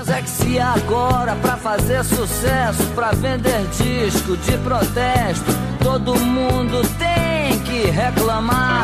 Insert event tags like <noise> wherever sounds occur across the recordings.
Mas é que se agora pra fazer sucesso, pra vender disco de protesto, todo mundo tem que reclamar.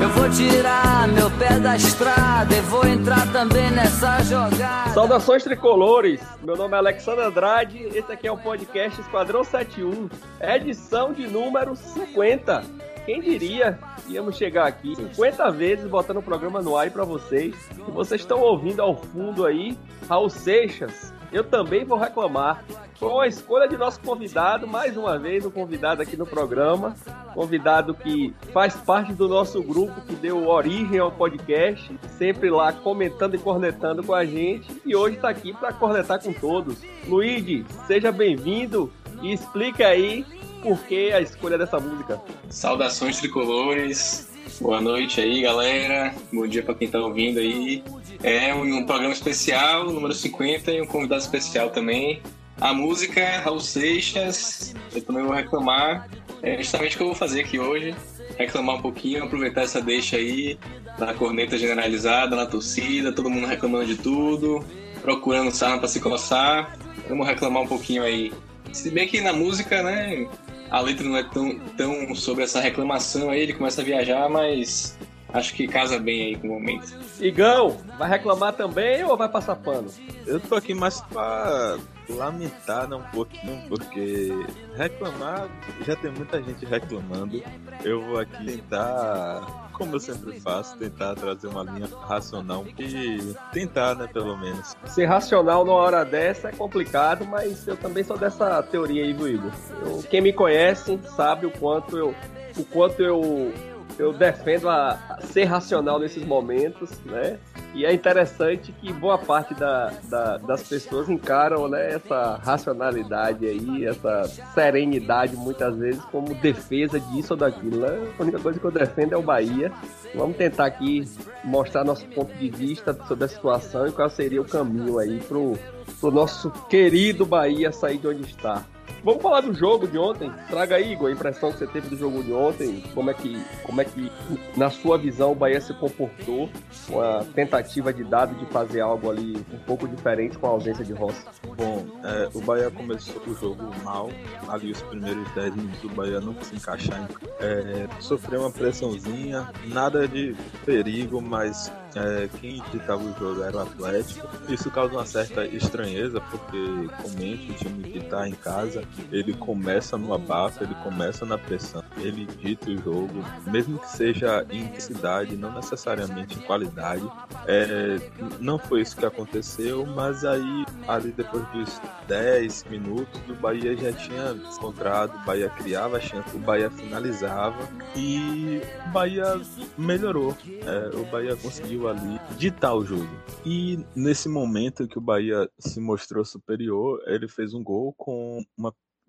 Eu vou tirar meu pé da estrada e vou entrar também nessa jogada. Saudações tricolores! Meu nome é Alexandre Andrade, esse aqui é o podcast Esquadrão 71, edição de número 50. Quem diria íamos chegar aqui 50 vezes botando o programa no ar para vocês. E vocês estão ouvindo ao fundo aí Raul Seixas. Eu também vou reclamar. Com a escolha de nosso convidado, mais uma vez, um convidado aqui no programa. Convidado que faz parte do nosso grupo, que deu origem ao podcast. Sempre lá comentando e cornetando com a gente. E hoje está aqui para cornetar com todos. Luigi, seja bem-vindo e explica aí por que a escolha dessa música. Saudações tricolores, boa noite aí galera, bom dia para quem tá ouvindo aí. É um, programa especial, número 50, e um convidado especial também. A música Raul Seixas, eu também vou reclamar, é justamente o que eu vou fazer aqui hoje. Reclamar um pouquinho, aproveitar essa deixa aí da corneta generalizada na torcida, todo mundo reclamando de tudo, procurando sarna para se coçar. Vamos reclamar um pouquinho aí. Se bem que na música, né, a letra não é tão, tão sobre essa reclamação aí, ele começa a viajar, mas acho que casa bem aí com o momento. Igão, vai reclamar também ou vai passar pano? Eu tô aqui mais pra lamentar né, um pouquinho, porque reclamar, já tem muita gente reclamando. Eu vou aqui tentar, como eu sempre faço, tentar trazer uma linha racional e tentar, né, pelo menos. Ser racional numa hora dessa é complicado, mas eu também sou dessa teoria aí, do Igor. Eu, quem me conhece sabe o quanto eu, o quanto eu eu defendo a, a ser racional nesses momentos, né? E é interessante que boa parte da, da, das pessoas encaram né, essa racionalidade aí, essa serenidade muitas vezes como defesa disso ou daquilo. Né? A única coisa que eu defendo é o Bahia. Vamos tentar aqui mostrar nosso ponto de vista sobre a situação e qual seria o caminho aí pro, pro nosso querido Bahia sair de onde está. Vamos falar do jogo de ontem. Traga aí, Igor, a impressão que você teve do jogo de ontem. Como é que, como é que na sua visão, o Bahia se comportou com a tentativa de dado de fazer algo ali um pouco diferente com a ausência de Rossi? Bom, é, o Bahia começou o jogo mal. Ali os primeiros 10 minutos o Bahia não se encaixar. É, sofreu uma pressãozinha, nada de perigo, mas é, quem ditava o jogo era o Atlético. Isso causa uma certa estranheza, porque comente o time que está em casa ele começa no abafo, ele começa na pressão, ele dita o jogo, mesmo que seja em intensidade, não necessariamente em qualidade. É, não foi isso que aconteceu, mas aí, ali depois dos 10 minutos, o Bahia já tinha encontrado, o Bahia criava a chance, o Bahia finalizava e o Bahia melhorou. É, o Bahia conseguiu ali ditar o jogo. E nesse momento que o Bahia se mostrou superior, ele fez um gol com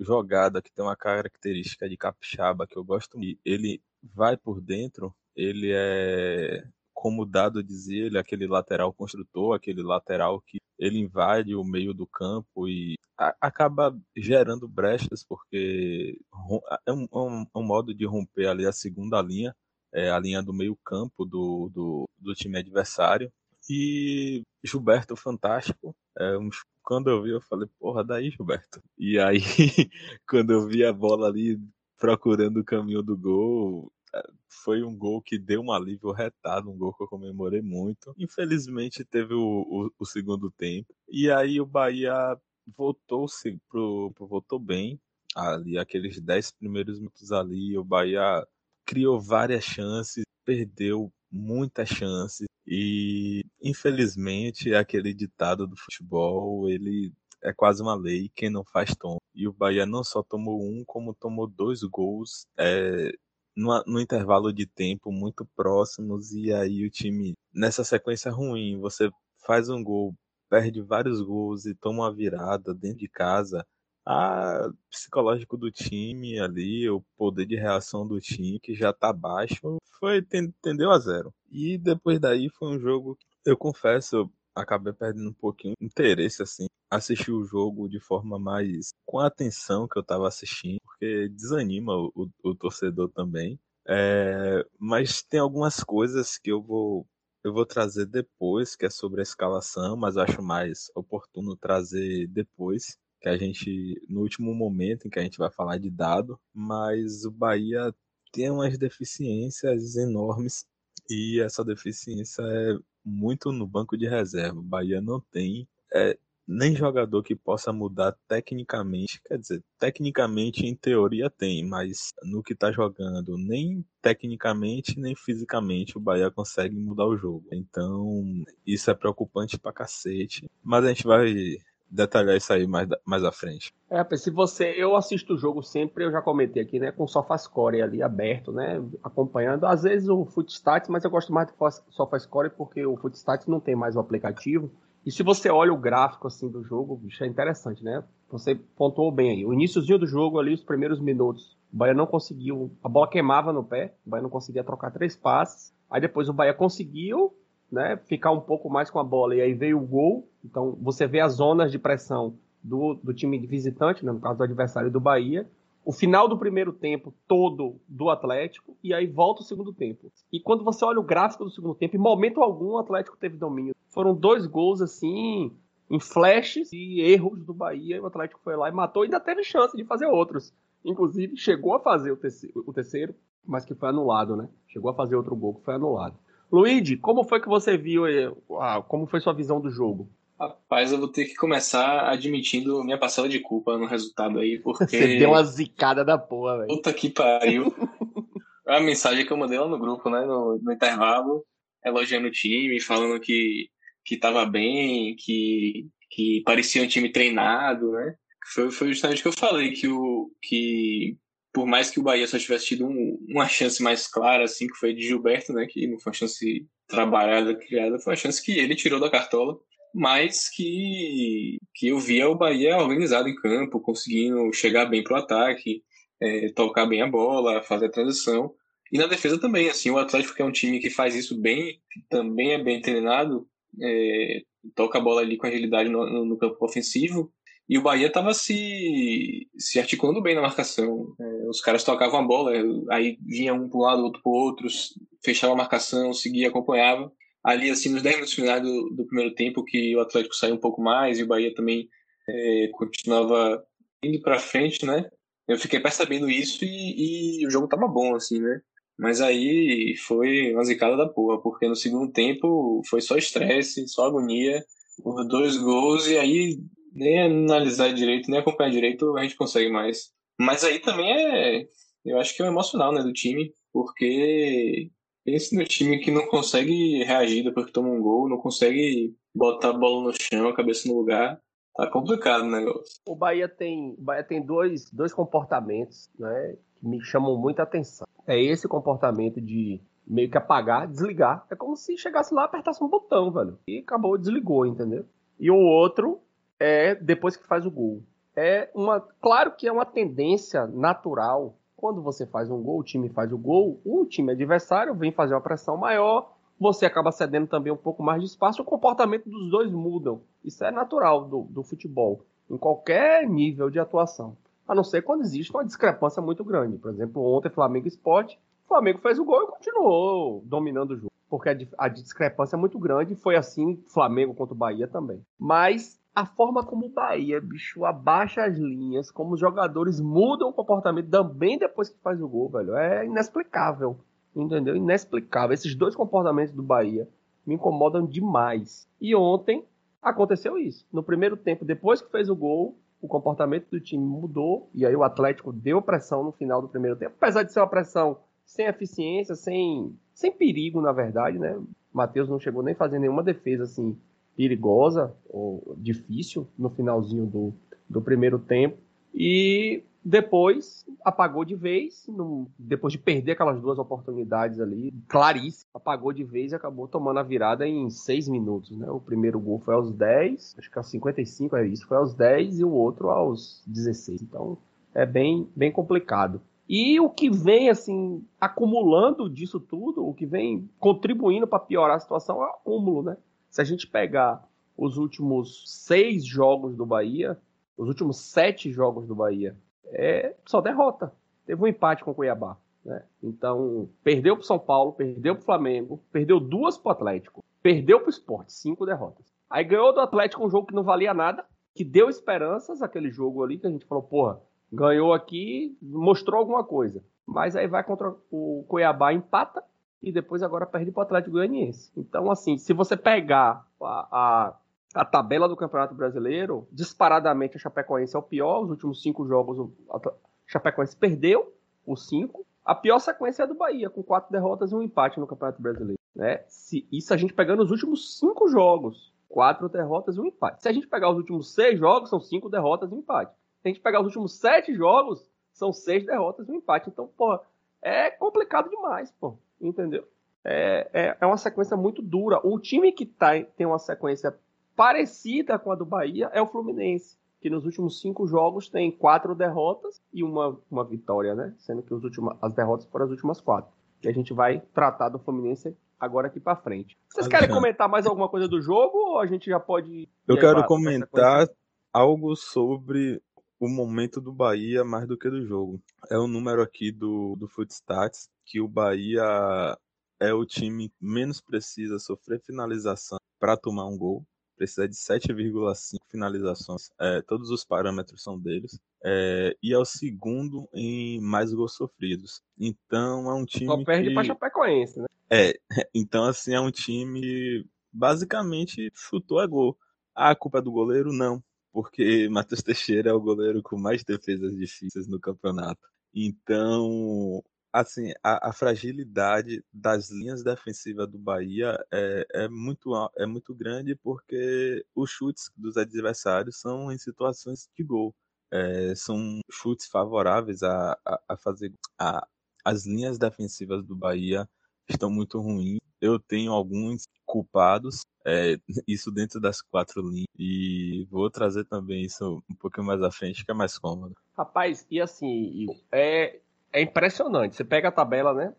jogada que tem uma característica de capixaba que eu gosto muito. Ele vai por dentro, ele é como o Dado dizia, ele é aquele lateral construtor, aquele lateral que ele invade o meio do campo e acaba gerando brechas, porque é um, é um, é um, modo de romper ali a segunda linha, é, a linha do meio campo do, do, do time adversário. E Gilberto fantástico, é, quando eu vi, eu falei, porra, daí, Gilberto. E aí, <laughs> quando eu vi a bola ali procurando o caminho do gol, é, foi um gol que deu um alívio retado, um gol que eu comemorei muito. Infelizmente teve o, o, o segundo tempo. E aí o Bahia voltou-se pro, voltou bem. Ali, aqueles dez primeiros minutos ali, o Bahia criou várias chances, perdeu muitas chances. E infelizmente aquele ditado do futebol, ele é quase uma lei, quem não faz toma. E o Bahia não só tomou um, como tomou dois gols é, no intervalo de tempo muito próximos. E aí o time, nessa sequência ruim, você faz um gol, perde vários gols e toma uma virada dentro de casa a psicológico do time ali, o poder de reação do time que já tá baixo, foi tendeu a zero. E depois daí foi um jogo que eu confesso, eu acabei perdendo um pouquinho de interesse assim, assistir o jogo de forma mais com a atenção que eu tava assistindo, porque desanima o, o, o torcedor também. É, mas tem algumas coisas que eu vou eu vou trazer depois, que é sobre a escalação, mas acho mais oportuno trazer depois, que a gente, no último momento em que a gente vai falar de dado, mas o Bahia tem umas deficiências enormes e essa deficiência é muito no banco de reserva. O Bahia não tem é, nem jogador que possa mudar tecnicamente, quer dizer, tecnicamente em teoria tem, mas no que tá jogando, nem tecnicamente nem fisicamente o Bahia consegue mudar o jogo. Então, isso é preocupante pra cacete. Mas a gente vai detalhar isso aí mais, mais à frente. É, se você. Eu assisto o jogo sempre, eu já comentei aqui, né? Com o SofaScore ali aberto, né? Acompanhando. Às vezes o Footstats, mas eu gosto mais do SofaScore porque o Footstats não tem mais o aplicativo. E se você olha o gráfico assim do jogo, bicho, é interessante, né? Você pontuou bem aí. O iníciozinho do jogo ali, os primeiros minutos, o Bahia não conseguiu. A bola queimava no pé, o Bahia não conseguia trocar três passes. Aí depois o Bahia conseguiu, né? Ficar um pouco mais com a bola. E aí veio o gol. Então você vê as zonas de pressão do, do time visitante, né? no caso do adversário do Bahia o final do primeiro tempo todo do Atlético e aí volta o segundo tempo. E quando você olha o gráfico do segundo tempo, em momento algum o Atlético teve domínio. Foram dois gols assim, em flashes e erros do Bahia, e o Atlético foi lá e matou e ainda teve chance de fazer outros. Inclusive chegou a fazer o terceiro, o terceiro mas que foi anulado, né? Chegou a fazer outro gol que foi anulado. Luigi, como foi que você viu, ah, como foi sua visão do jogo? Rapaz, eu vou ter que começar admitindo minha parcela de culpa no resultado aí, porque. Você deu uma zicada da porra, velho. Puta que pariu. a mensagem que eu mandei lá no grupo, né, no, no intervalo, elogiando o time, falando que, que tava bem, que, que parecia um time treinado, né? Foi, foi justamente o que eu falei, que, o, que por mais que o Bahia só tivesse tido um, uma chance mais clara, assim, que foi de Gilberto, né? Que não foi uma chance trabalhada, criada, foi uma chance que ele tirou da cartola mas que, que eu via o Bahia organizado em campo, conseguindo chegar bem para o ataque, é, tocar bem a bola, fazer a transição. E na defesa também, assim, o Atlético que é um time que faz isso bem, também é bem treinado, é, toca a bola ali com agilidade no, no campo ofensivo, e o Bahia estava se, se articulando bem na marcação. É, os caras tocavam a bola, aí vinha um para um lado, outro para o outro, fechava a marcação, seguia, acompanhava ali assim nos 10 minutos finais do, do, primeiro tempo que o Atlético saiu um pouco mais e o Bahia também é, continuava indo para frente, né? Eu fiquei percebendo isso e, e, o jogo tava bom assim, né? Mas aí foi uma zicada da porra, porque no segundo tempo foi só estresse, só agonia, os dois gols e aí nem analisar direito, nem acompanhar direito a gente consegue mais. Mas aí também é, eu acho que é o emocional, né, do time, porque Pense no time que não consegue reagir depois que toma um gol, não consegue botar a bola no chão, a cabeça no lugar. Tá complicado o negócio. O Bahia tem, Bahia tem dois, dois comportamentos né, que me chamam muita atenção. É esse comportamento de meio que apagar, desligar. É como se chegasse lá, apertasse um botão, velho. E acabou, desligou, entendeu? E o outro é depois que faz o gol. É uma, claro que é uma tendência natural quando você faz um gol, o time faz o gol, o time adversário vem fazer uma pressão maior, você acaba cedendo também um pouco mais de espaço, o comportamento dos dois mudam. Isso é natural do, do futebol, em qualquer nível de atuação. A não ser quando existe uma discrepância muito grande. Por exemplo, ontem Flamengo Esporte, Flamengo fez o gol e continuou dominando o jogo. Porque a, a discrepância é muito grande, foi assim Flamengo contra o Bahia também. Mas a forma como o Bahia, bicho, abaixa as linhas, como os jogadores mudam o comportamento também depois que faz o gol, velho, é inexplicável. Entendeu? Inexplicável. Esses dois comportamentos do Bahia me incomodam demais. E ontem aconteceu isso. No primeiro tempo, depois que fez o gol, o comportamento do time mudou e aí o Atlético deu pressão no final do primeiro tempo, apesar de ser uma pressão sem eficiência, sem, sem perigo, na verdade, né? Matheus não chegou nem fazer nenhuma defesa assim perigosa ou difícil no finalzinho do, do primeiro tempo. E depois apagou de vez, no, depois de perder aquelas duas oportunidades ali, claríssimo, apagou de vez e acabou tomando a virada em seis minutos. Né? O primeiro gol foi aos 10, acho que aos 55 é isso, foi aos 10 e o outro aos 16. Então é bem, bem complicado. E o que vem assim acumulando disso tudo, o que vem contribuindo para piorar a situação é o acúmulo, né? Se a gente pegar os últimos seis jogos do Bahia, os últimos sete jogos do Bahia, é só derrota. Teve um empate com o Cuiabá. Né? Então, perdeu para São Paulo, perdeu para Flamengo, perdeu duas para Atlético, perdeu para o Sport, cinco derrotas. Aí ganhou do Atlético um jogo que não valia nada, que deu esperanças, aquele jogo ali que a gente falou, porra, ganhou aqui, mostrou alguma coisa. Mas aí vai contra o Cuiabá, empata, e depois agora perde para o Atlético Goianiense. Então, assim, se você pegar a, a, a, tabela do Campeonato Brasileiro, disparadamente a Chapecoense é o pior. Os últimos cinco jogos, a Chapecoense perdeu os cinco. A pior sequência é a do Bahia, com quatro derrotas e um empate no Campeonato Brasileiro. Né? Se, isso a gente pegando os últimos cinco jogos. Quatro derrotas e um empate. Se a gente pegar os últimos seis jogos, são cinco derrotas e um empate. Se a gente pegar os últimos sete jogos, são seis derrotas e um empate. Então, pô, é complicado demais, pô entendeu? É, é, é, uma sequência muito dura. O time que tá, tem uma sequência parecida com a do Bahia é o Fluminense, que nos últimos cinco jogos tem quatro derrotas e uma, uma vitória, né? Sendo que os últimos, as derrotas foram as últimas quatro. E a gente vai tratar do Fluminense agora aqui para frente. Vocês querem comentar mais alguma coisa do jogo ou a gente já pode. Eu quero comentar algo sobre o momento do Bahia mais do que do jogo. É o número aqui do, do Footstats que o Bahia é o time que menos precisa sofrer finalização para tomar um gol. Precisa de 7,5 finalizações. É, todos os parâmetros são deles. É, e é o segundo em mais gols sofridos. Então é um time. Só perde que... para Chapecoense, né? É, <laughs> então assim é um time basicamente chutou a gol. Ah, a culpa é do goleiro? Não porque <laughs> Matheus Teixeira é o goleiro com mais defesas difíceis no campeonato. Então, assim, a, a fragilidade das linhas defensivas do Bahia é, é, muito, é muito grande porque os chutes dos adversários são em situações de gol. É, são chutes favoráveis a, a, a fazer. A, as linhas defensivas do Bahia estão muito ruins. Eu tenho alguns culpados, é, <laughs> isso dentro das quatro linhas, e vou trazer também isso um pouquinho mais à frente, que é mais cômodo. Rapaz, e assim, é, é impressionante. Você pega a tabela, né?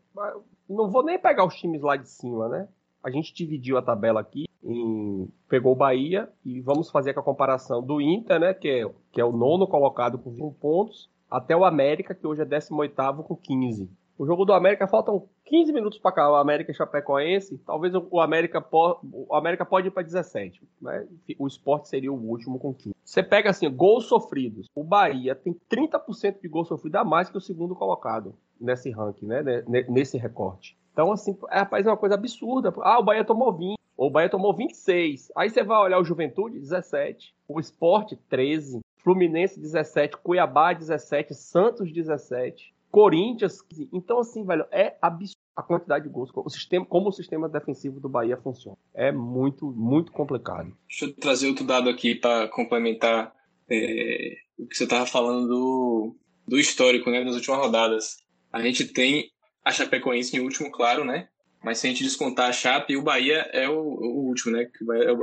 Não vou nem pegar os times lá de cima, né? A gente dividiu a tabela aqui, em, pegou o Bahia e vamos fazer com a comparação do Inter, né? Que é, que é o nono colocado com 20 pontos, até o América, que hoje é 18 com 15. O jogo do América faltam 15 minutos para cá. O América e Chapecoense. Talvez o América, po... o América pode ir para 17. Né? O esporte seria o último com 15. Você pega assim, gols sofridos. O Bahia tem 30% de gols sofridos a mais que o segundo colocado nesse ranking, né? nesse recorte. Então, assim, é, rapaz, é uma coisa absurda. Ah, o Bahia tomou 20. O Bahia tomou 26. Aí você vai olhar o Juventude, 17. O Esporte, 13. Fluminense, 17. Cuiabá, 17. Santos, 17. Corinthians. Então, assim, velho, é absurdo a quantidade de gols, o sistema, como o sistema defensivo do Bahia funciona. É muito, muito complicado. Deixa eu trazer outro dado aqui para complementar é, o que você estava falando do, do histórico, né, das últimas rodadas. A gente tem a Chapecoense em último, claro, né? Mas se a gente descontar a Chape, o Bahia é o, o último, né?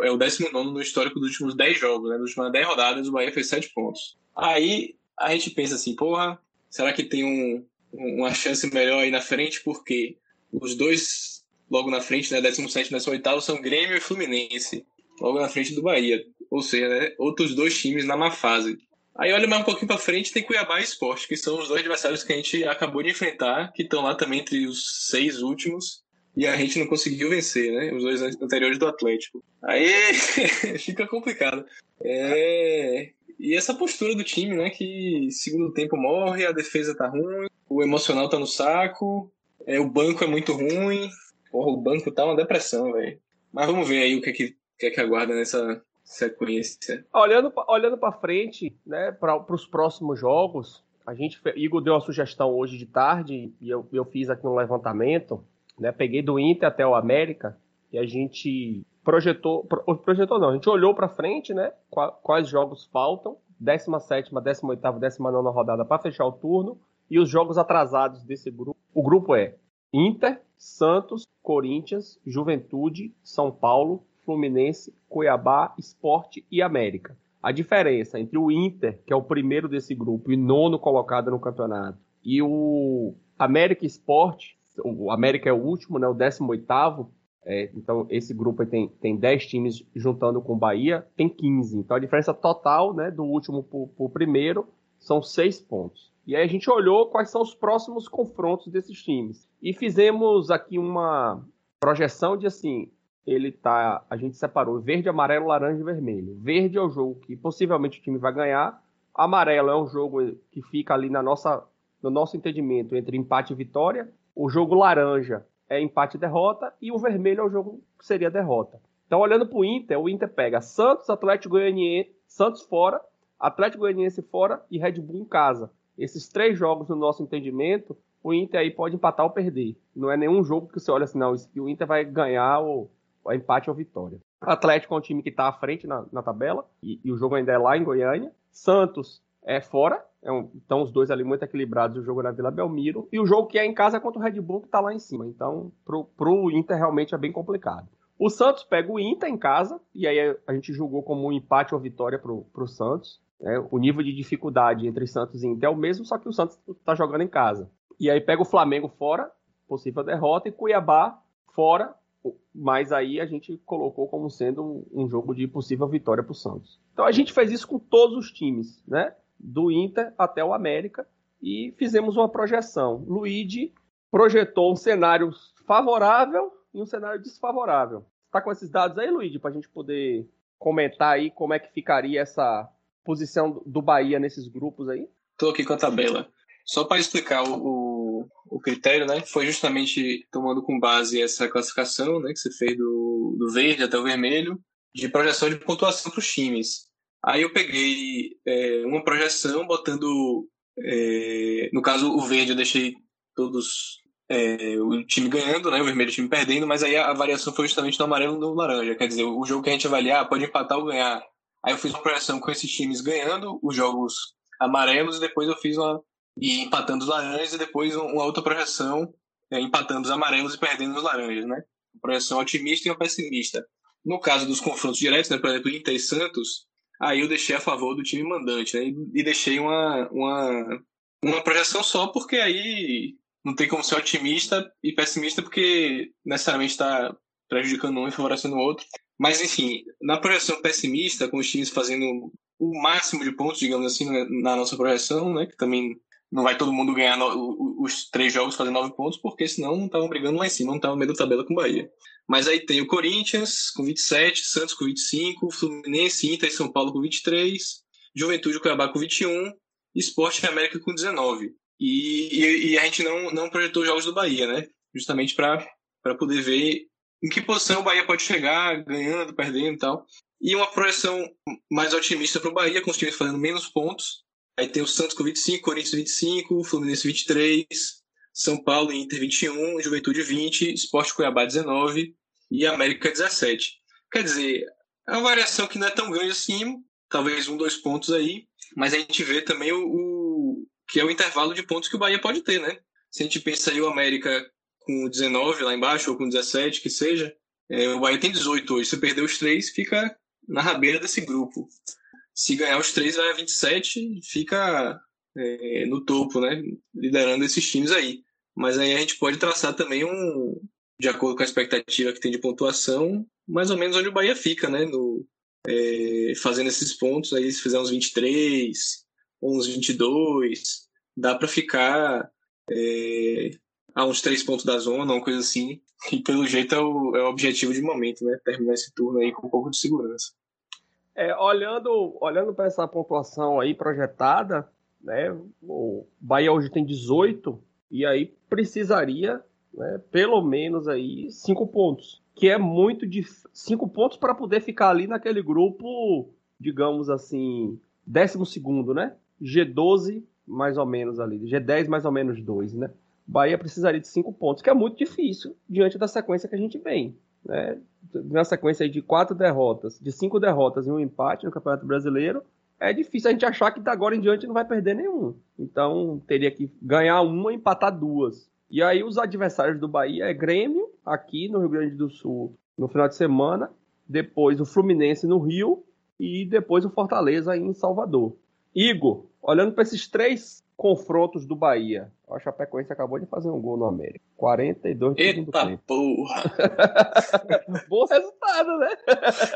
É o 19 é no histórico dos últimos 10 jogos, né? Das últimas 10 rodadas, o Bahia fez 7 pontos. Aí a gente pensa assim, porra, Será que tem um, uma chance melhor aí na frente? Porque os dois logo na frente, né, 17 e 18 são Grêmio e Fluminense, logo na frente do Bahia. Ou seja, né, outros dois times na má fase. Aí olha mais um pouquinho para frente, tem Cuiabá e Esporte, que são os dois adversários que a gente acabou de enfrentar, que estão lá também entre os seis últimos, e a gente não conseguiu vencer, né? Os dois anteriores do Atlético. Aí <laughs> fica complicado. É... E essa postura do time, né? Que segundo tempo morre, a defesa tá ruim, o emocional tá no saco, é, o banco é muito ruim. Porra, o banco tá uma depressão, velho. Mas vamos ver aí o que é que, que, é que aguarda nessa sequência. Olhando, olhando para frente, né, para os próximos jogos, a gente, Igor deu uma sugestão hoje de tarde e eu, eu fiz aqui um levantamento, né, peguei do Inter até o América e a gente projetou, projetou não, a gente olhou para frente, né? Quais jogos faltam, 17, 18, 19 rodada para fechar o turno e os jogos atrasados desse grupo. O grupo é Inter, Santos, Corinthians, Juventude, São Paulo, Fluminense, Cuiabá, Esporte e América. A diferença entre o Inter, que é o primeiro desse grupo e nono colocado no campeonato, e o América Esporte, o América é o último, né, o 18 é, então, esse grupo tem, tem 10 times juntando com o Bahia, tem 15. Então, a diferença total né, do último para o primeiro são 6 pontos. E aí a gente olhou quais são os próximos confrontos desses times. E fizemos aqui uma projeção de assim, ele tá, a gente separou verde, amarelo, laranja e vermelho. Verde é o jogo que possivelmente o time vai ganhar. Amarelo é um jogo que fica ali na nossa, no nosso entendimento entre empate e vitória. O jogo laranja é empate e derrota e o vermelho é o jogo que seria derrota. Então, olhando para o Inter, o Inter pega Santos, Atlético Goianiense, Santos fora, Atlético Goianiense fora e Red Bull em casa. Esses três jogos, no nosso entendimento, o Inter aí pode empatar ou perder. Não é nenhum jogo que você olha assim, não, o Inter vai ganhar ou, ou empate ou vitória. Atlético é um time que está à frente na, na tabela e, e, o jogo ainda é lá em Goiânia. Santos é fora, é um, então os dois ali muito equilibrados, o jogo é na Vila Belmiro. E o jogo que é em casa é contra o Red Bull, que está lá em cima. Então, pro, pro Inter realmente é bem complicado. O Santos pega o Inter em casa, e aí a gente julgou como um empate ou vitória pro, pro Santos. Né? O nível de dificuldade entre Santos e Inter é o mesmo, só que o Santos está jogando em casa. E aí pega o Flamengo fora, possível derrota, e Cuiabá fora, mas aí a gente colocou como sendo um jogo de possível vitória para o Santos. Então a gente fez isso com todos os times, né? Do Inter até o América, e fizemos uma projeção. Luigi projetou um cenário favorável e um cenário desfavorável. Tá com esses dados aí, Luigi, para a gente poder comentar aí como é que ficaria essa posição do Bahia nesses grupos aí? Tô aqui com a tabela. Só para explicar o, o, o, critério, né? Foi justamente tomando com base essa classificação, né? Que você fez do, do verde até o vermelho, de projeção de pontuação para os times. Aí eu peguei é, uma projeção botando, é, no caso o verde eu deixei todos é, o time ganhando, né? O vermelho o time perdendo, mas aí a, variação foi justamente no amarelo e no laranja. Quer dizer, o jogo que a gente avaliar pode empatar ou ganhar. Aí eu fiz uma projeção com esses times ganhando os jogos amarelos e depois eu fiz uma e empatando os laranjas e depois uma outra projeção é, empatando os amarelos e perdendo os laranjas, né? Uma projeção otimista e uma pessimista. No caso dos confrontos diretos, né, por exemplo, Inter e Santos, aí eu deixei a favor do time mandante, né? E, deixei uma, uma, uma projeção só porque aí não tem como ser otimista e pessimista porque necessariamente está prejudicando um e favorecendo o outro. Mas, enfim, na projeção pessimista, com os times fazendo o máximo de pontos, digamos assim, na nossa projeção, né, que também não vai todo mundo ganhar no, os três jogos fazendo nove pontos, porque senão não estavam brigando lá em cima, não estavam meio da tabela com o Bahia. Mas aí tem o Corinthians com 27, Santos com 25, Fluminense, Inter e São Paulo com 23, Juventude Cuiabá com 21, Esporte e América com 19. E, e, e, a gente não, não projetou jogos do Bahia, né? Justamente para poder ver em que posição o Bahia pode chegar, ganhando, perdendo e tal. E uma projeção mais otimista para o Bahia, com os times fazendo menos pontos. Aí tem o Santos com 25, Corinthians 25, Fluminense 23, São Paulo e Inter 21, Juventude 20, Esporte Cuiabá 19 e América 17. Quer dizer, é uma variação que não é tão grande assim, talvez um, dois pontos aí, mas a gente vê também o, o que é o intervalo de pontos que o Bahia pode ter, né? Se a gente pensa aí o América com 19 lá embaixo, ou com 17, que seja, é, o Bahia tem 18 hoje. Se perder os três, fica na rabeira desse grupo. Se ganhar os três, vai a 27, fica é, no topo, né? Liderando esses times aí. Mas aí a gente pode traçar também um, de acordo com a expectativa que tem de pontuação, mais ou menos onde o Bahia fica, né? No, é, fazendo esses pontos, aí se fizer uns 23, uns 22, dá para ficar é, a uns três pontos da zona, uma coisa assim. E pelo jeito é o, é o objetivo de momento, né? Terminar esse turno aí com um pouco de segurança. É, olhando olhando para essa pontuação aí projetada, né? O Bahia hoje tem 18 e aí precisaria, né, pelo menos aí cinco pontos, que é muito de cinco pontos para poder ficar ali naquele grupo, digamos assim, décimo segundo, né? G12 mais ou menos ali, G10 mais ou menos 2, né? Bahia precisaria de cinco pontos, que é muito difícil diante da sequência que a gente vem. Né? Na sequência de quatro derrotas, de cinco derrotas e um empate no Campeonato Brasileiro, é difícil a gente achar que da agora em diante não vai perder nenhum. Então teria que ganhar uma e empatar duas. E aí os adversários do Bahia é Grêmio, aqui no Rio Grande do Sul, no final de semana, depois o Fluminense no Rio e depois o Fortaleza em Salvador. Igor, olhando para esses três confrontos do Bahia, a Chapecoense acabou de fazer um gol no América. 42 do segundo tempo. porra! <laughs> Bom resultado, né?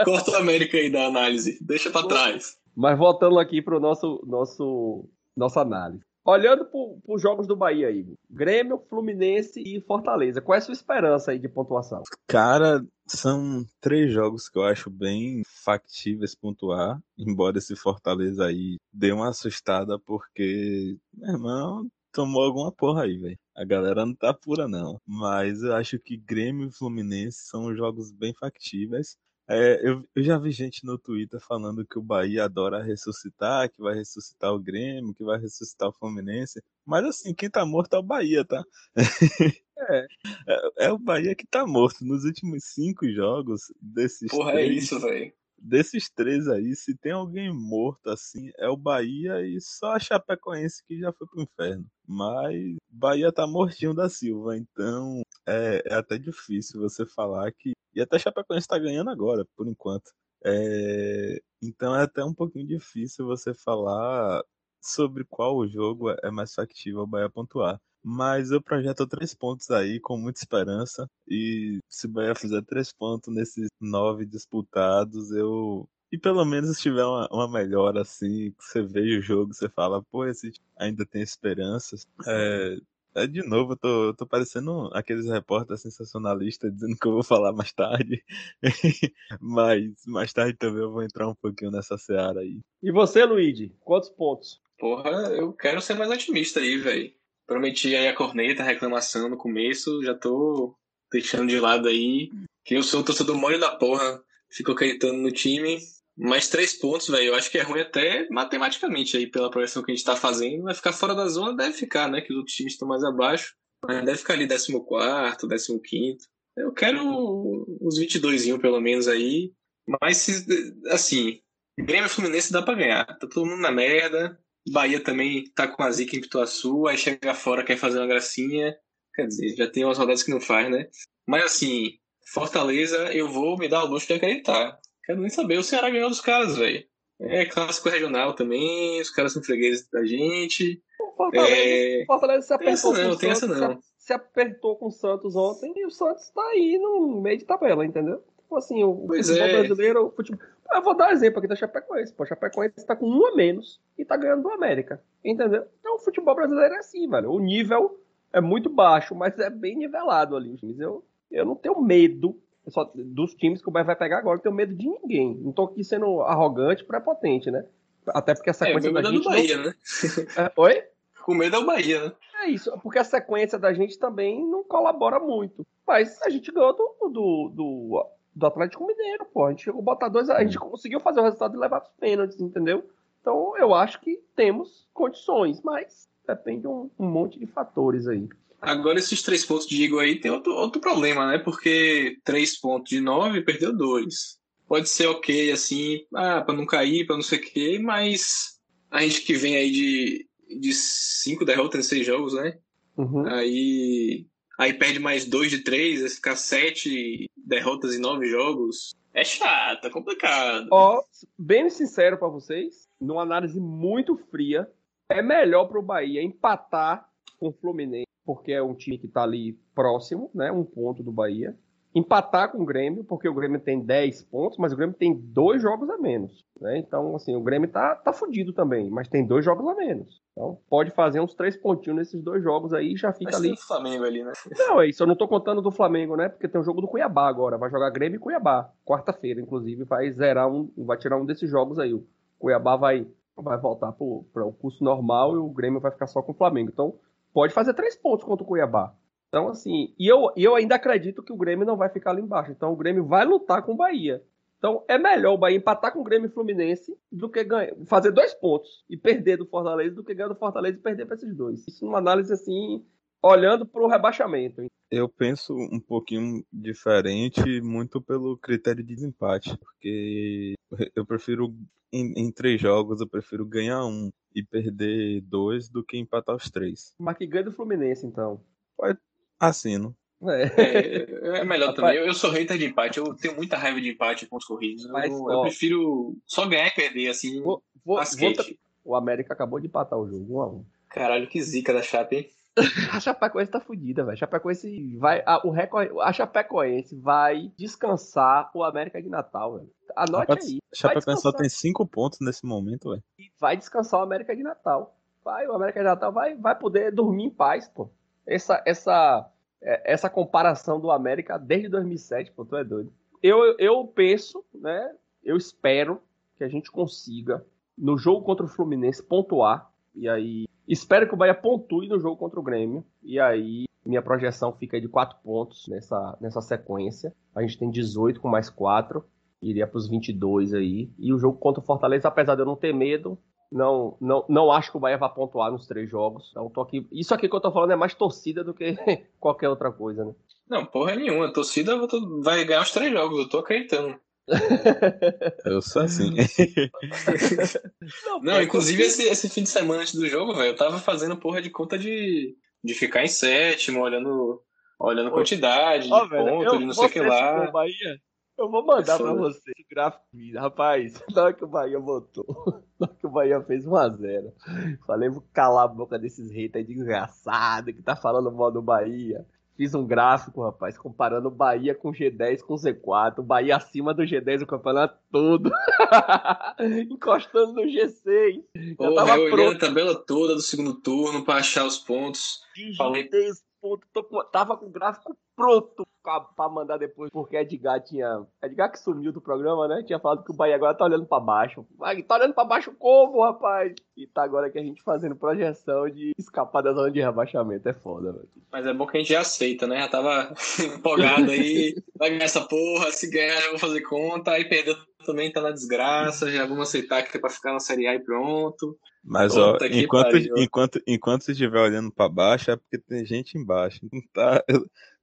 Corta o América aí da análise. Deixa para trás. Mas voltando aqui para o nosso, nosso, nossa análise. Olhando para os jogos do Bahia aí, Grêmio, Fluminense e Fortaleza, qual é a sua esperança aí de pontuação? Cara, são três jogos que eu acho bem factíveis pontuar, embora esse Fortaleza aí dê uma assustada, porque, meu irmão, tomou alguma porra aí, velho. A galera não tá pura, não. Mas eu acho que Grêmio e Fluminense são jogos bem factíveis. É, eu, eu, já vi gente no Twitter falando que o Bahia adora ressuscitar, que vai ressuscitar o Grêmio, que vai ressuscitar o Fluminense. Mas assim, quem tá morto é o Bahia, tá? <laughs> É. é, é o Bahia que tá morto. Nos últimos cinco jogos desses. Porra, é três, é isso, velho. Desses três aí, se tem alguém morto assim, é o Bahia e só a Chapecoense que já foi pro inferno. Mas Bahia tá mortinho da Silva, então é, é até difícil você falar que e até Chapecoense está ganhando agora, por enquanto. É... Então é até um pouquinho difícil você falar sobre qual jogo é mais factível o Bahia pontuar. Mas eu projeto três pontos aí com muita esperança. E se o Bahia fizer três pontos nesses nove disputados, eu. E pelo menos se tiver uma, uma melhora assim, que você veja o jogo, você fala, pô, esse ainda tem esperanças. É, é, de novo, eu tô, eu tô parecendo aqueles repórteres sensacionalistas dizendo que eu vou falar mais tarde. <laughs> Mas mais tarde também eu vou entrar um pouquinho nessa seara aí. E você, Luigi, quantos pontos? Porra, eu quero ser mais otimista aí, velho. Prometi aí a corneta, a reclamação no começo, já tô deixando de lado aí. Que eu sou o torcedor molho da porra. Fico acreditando no time. Mais três pontos, velho. Eu acho que é ruim até matematicamente aí, pela projeção que a gente tá fazendo. Vai ficar fora da zona, deve ficar, né? Que os outros times estão mais abaixo. Mas deve ficar ali 14, 15. Eu quero uns 22 pelo menos aí. Mas, assim, Grêmio Fluminense dá pra ganhar. Tá todo mundo na merda. Bahia também tá com a zica em Pituaçu. Aí chega fora, quer fazer uma gracinha. Quer dizer, já tem umas rodadas que não faz, né? Mas, assim, Fortaleza, eu vou me dar o luxo de acreditar. Quero nem saber. O Ceará ganhou dos caras, velho. É clássico regional também, os caras são fregueses da gente. O Fortaleza, é... Fortaleza se apertou não, tem essa não. Se, apertou com o Santos ontem e o Santos tá aí no meio de tabela, entendeu? Então, assim, o pois futebol é. brasileiro. O futebol... Eu vou dar um exemplo aqui da Chapecoense. Pô, a Chapecoense tá com um a menos e tá ganhando do América, entendeu? Então o futebol brasileiro é assim, velho. O nível é muito baixo, mas é bem nivelado ali. Eu, eu não tenho medo só, dos times que o Bahia vai pegar agora, eu tenho medo de ninguém. Não tô aqui sendo arrogante, prepotente, né? Até porque a sequência é, da gente. É Bahia, não... né? <laughs> É, oi? Com medo é o Bahia, né? É isso, porque a sequência da gente também não colabora muito. Mas a gente ganhou do, do, do, do Atlético Mineiro, pô. A gente chegou a botar dois. A gente conseguiu fazer o resultado e levar os pênaltis, entendeu? Então eu acho que temos condições, mas depende de um, um monte de fatores aí. Agora, esses três pontos de Igor aí tem outro, outro problema, né? Porque três pontos de nove perdeu dois. Pode ser ok, assim, ah, pra não cair, pra não sei o quê, mas a gente que vem aí de, de cinco derrotas em seis jogos, né? Uhum. Aí, aí perde mais dois de três, vai ficar sete derrotas em nove jogos. É chato, é complicado. Ó, bem sincero para vocês, numa análise muito fria, é melhor pro Bahia empatar com o Fluminense porque é um time que está ali próximo, né? Um ponto do Bahia. Empatar com o Grêmio, porque o Grêmio tem 10 pontos, mas o Grêmio tem dois jogos a menos. Né? Então, assim, o Grêmio tá, tá fudido também, mas tem dois jogos a menos. Então, pode fazer uns três pontinhos nesses dois jogos aí e já fica mas ali. Tem o Flamengo ali, né? Não, é isso. Eu não tô contando do Flamengo, né? Porque tem o jogo do Cuiabá agora. Vai jogar Grêmio e Cuiabá. Quarta-feira, inclusive, vai zerar um. Vai tirar um desses jogos aí. O Cuiabá vai, vai voltar para o curso normal e o Grêmio vai ficar só com o Flamengo. Então, pode fazer três pontos contra o Cuiabá. Então, assim, e eu, eu ainda acredito que o Grêmio não vai ficar lá embaixo. Então, o Grêmio vai lutar com o Bahia. Então, é melhor o Bahia empatar com o Grêmio e Fluminense do que ganhar, fazer dois pontos e perder do Fortaleza do que ganhar do Fortaleza e perder para esses dois. Isso numa análise, assim, olhando para o rebaixamento. Eu penso um pouquinho diferente, muito pelo critério de desempate, porque eu prefiro, em, em três jogos, eu prefiro ganhar um e perder dois do que empatar os três. Mas que ganha do Fluminense, então. Assino. É. é, melhor Rapaz, também. Eu, eu sou hater de empate. Eu tenho muita raiva de empate com os corridos. Mas, eu, ó, eu, prefiro só ganhar e perder, assim. Vou, vou, vou o América acabou de empatar o jogo, 1 a 1 Caralho, que zica da Chape, hein? <laughs> a Chapecoense tá fodida, velho. Chapecoense vai. A, o recorde, a Chapecoense vai descansar o América de Natal, velho. Anote Rapaz, aí. Chapecoense só tem 5 pontos nesse momento, velho. E vai descansar o América de Natal. vai, o América de Natal vai, vai poder dormir em paz, pô. Essa, essa, é, essa comparação do América desde 2007, pô, tu é doido. Eu, eu penso, né? Eu espero que a gente consiga, no jogo contra o Fluminense, pontuar. E aí, espero que o Bahia pontue no jogo contra o Grêmio. E aí, minha projeção fica de 4 pontos nessa, nessa sequência. A gente tem 18 com mais 4. Iria para os 22 aí. E o jogo contra o Fortaleza, apesar de eu não ter medo, não, não, não acho que o Bahia vai pontuar nos três jogos. Então, tô aqui, isso aqui que eu tô falando é mais torcida do que <laughs> qualquer outra coisa, né? Não, porra nenhuma. A torcida vai ganhar os três jogos, eu tô acreditando. <laughs> Eu sou assim. não, <laughs> não inclusive esse, esse fim de semana antes do jogo, velho, eu tava fazendo porra de conta de, de ficar em sétimo, olhando, olhando quantidade, oh, de velho, ponto, de não sei o que lá. Bahia, eu vou mandar pra você esse gráfico. Rapaz, na hora que o Bahia botou, que o Bahia fez 1x0, falei, vou calar a boca desses haters desgraçados que tá falando mal do Bahia. Fiz um gráfico, rapaz, comparando o Bahia com o G10 com o Z4. O Bahia acima do G10 o campeonato todo. <laughs> Encostando no G6. Porra, tava eu olhei a tabela toda do segundo turno pra achar os pontos. Falei, ponto. Tô com, tava com o gráfico pronto pra, mandar depois, porque Edgar tinha. Edgar que sumiu do programa, né? Tinha falado que o Bahia agora tá olhando pra baixo. Tá olhando pra baixo como, rapaz? E tá agora que a gente fazendo projeção de escapar da zona de rebaixamento. É foda, velho. Mas é bom que a gente já aceita, né? Já tava <laughs> empolgado aí. Vai ganhar essa porra, se ganhar, eu vou fazer conta. Aí perdeu também, tá na desgraça. Já vamos aceitar que tem pra ficar na Série A e pronto. Mas, ó, enquanto, enquanto, enquanto você estiver olhando para baixo, é porque tem gente embaixo. Não tá,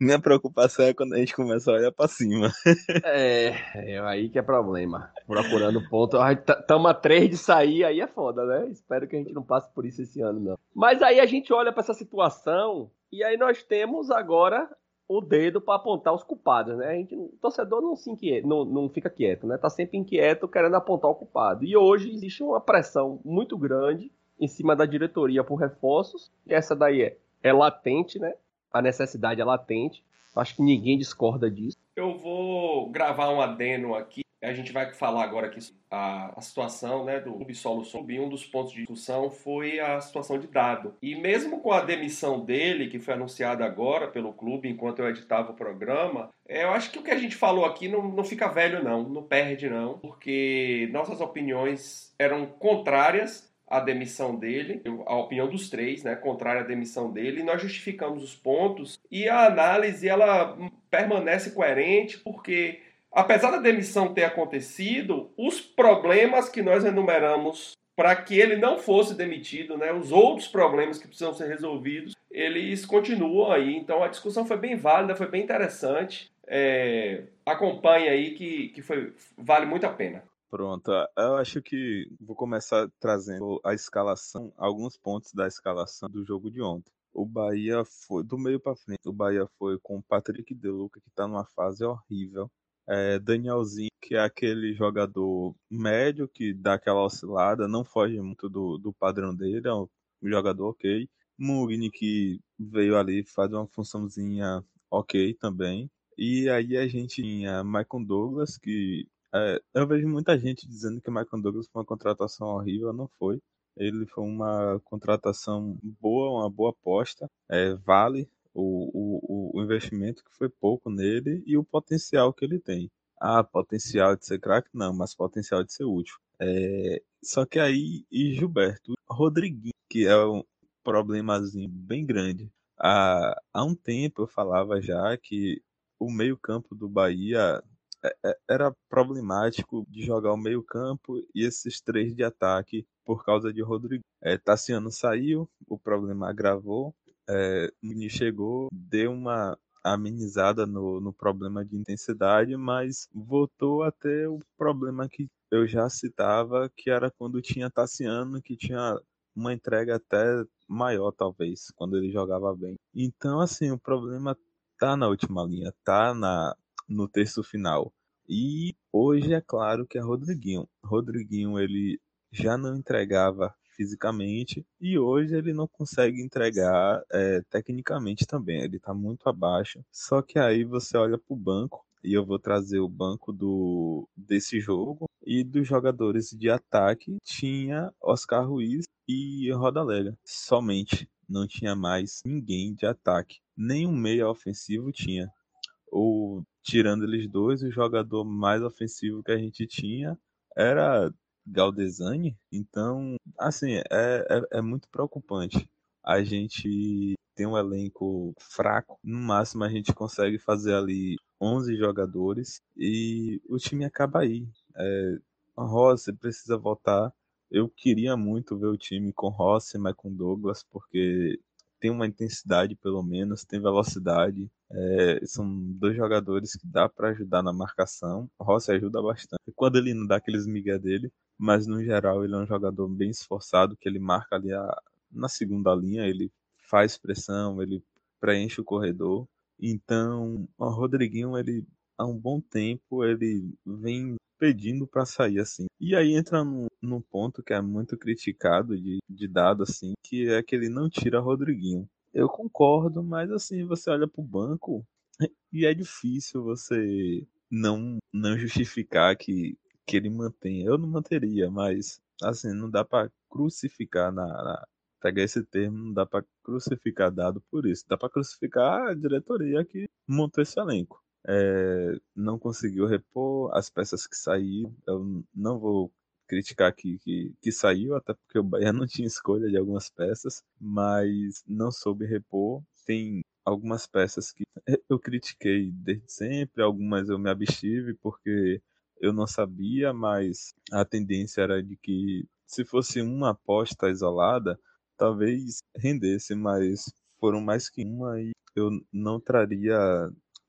minha preocupação é quando a gente começa a olhar para cima. <laughs> É, é aí que é problema. Procurando ponto. Estamos a três de sair, aí é foda, né? Espero que a gente não passe por isso esse ano, não. Mas aí a gente olha para essa situação e aí nós temos agora o dedo para apontar os culpados, né? A gente, o torcedor não, se inquieta, não, não fica quieto, né? Tá sempre inquieto querendo apontar o culpado. E hoje existe uma pressão muito grande em cima da diretoria por reforços, e essa daí é, é latente, né? A necessidade é latente. Acho que ninguém discorda disso. Eu vou gravar um adeno aqui a gente vai falar agora aqui a, a situação né, do Clube Solo Sub. Um dos pontos de discussão foi a situação de Dado. E mesmo com a demissão dele, que foi anunciada agora pelo clube enquanto eu editava o programa, é, eu acho que o que a gente falou aqui não, não fica velho, não, não perde, não, porque nossas opiniões eram contrárias à demissão dele, a opinião dos três, né, contrária à demissão dele, e nós justificamos os pontos e a análise ela permanece coerente porque apesar da demissão ter acontecido, os problemas que nós enumeramos para que ele não fosse demitido, né, os outros problemas que precisam ser resolvidos, eles continuam aí. Então a discussão foi bem válida, foi bem interessante. É, acompanhe aí que, que foi, vale muito a pena. Pronto, eu acho que vou começar trazendo a escalação, alguns pontos da escalação do jogo de ontem. O Bahia foi do meio para frente. O Bahia foi com o Patrick De Luca que está numa fase horrível é, Danielzinho, que é aquele jogador médio que dá aquela oscilada, não foge muito do, do padrão dele, é um jogador ok. Mugni, que veio ali, faz uma funçãozinha ok também. E aí a gente tinha Michael Douglas, que é, eu vejo muita gente dizendo que Michael Douglas foi uma contratação horrível, não foi. Ele foi uma contratação boa, uma boa aposta. É, vale o, o, o investimento que foi pouco nele e o potencial que ele tem. Ah, potencial de ser craque? Não, mas potencial de ser útil. É, só que aí, e Gilberto, Rodriguinho, que é um problemazinho bem grande. Há, há um tempo eu falava já que o meio-campo do Bahia é, é, era problemático de jogar o meio-campo e esses três de ataque por causa de Rodrigo. É, Tassiano saiu, o problema agravou é, Muni chegou, deu uma amenizada no, no problema de intensidade, mas voltou a ter o problema que eu já citava, que era quando tinha Tassiano, que tinha uma entrega até maior, talvez, quando ele jogava bem. Então, assim, o problema tá na última linha, tá na, no terço final. E hoje é claro que é Rodriguinho. Rodriguinho, ele já não entregava fisicamente e hoje ele não consegue entregar é, tecnicamente também. Ele está muito abaixo. Só que aí você olha para o banco, e eu vou trazer o banco do desse jogo e dos jogadores de ataque tinha Oscar Ruiz e Roda somente. Não tinha mais ninguém de ataque. Nem um meia ofensivo tinha. Ou tirando eles dois, o jogador mais ofensivo que a gente tinha era Galdesani. Então, assim, é, é, é muito preocupante. A gente tem um elenco fraco. No máximo, a gente consegue fazer ali 11 jogadores e o time acaba aí. É, Rossi precisa voltar. Eu queria muito ver o time com Rossi, mas com Douglas, porque tem uma intensidade pelo menos, tem velocidade. É, são dois jogadores que dá para ajudar na marcação. O Rossi ajuda bastante. Quando ele não dá aqueles migué dele, mas no geral ele é um jogador bem esforçado, que ele marca ali a, na segunda linha, ele faz pressão, ele preenche o corredor. Então, o Rodriguinho, ele há um bom tempo, ele vem pedindo para sair assim. E aí entra num, num, ponto que é muito criticado de, de dado assim, que é que ele não tira Rodriguinho. Eu concordo, mas assim, você olha pro banco <laughs> e é difícil você não não justificar que que ele mantém. Eu não manteria, mas assim, não dá para crucificar na, na pegar esse termo, não dá para crucificar dado por isso. Dá para crucificar a diretoria que montou esse elenco. É, não conseguiu repor as peças que saíram. Eu não vou criticar que, que, que saiu, até porque o Bahia <laughs> não tinha escolha de algumas peças, mas não soube repor. Tem algumas peças que eu critiquei desde sempre, algumas eu me abstive porque eu não sabia, mas a tendência era de que se fosse uma aposta isolada, talvez rendesse, mas foram mais que uma e eu não traria.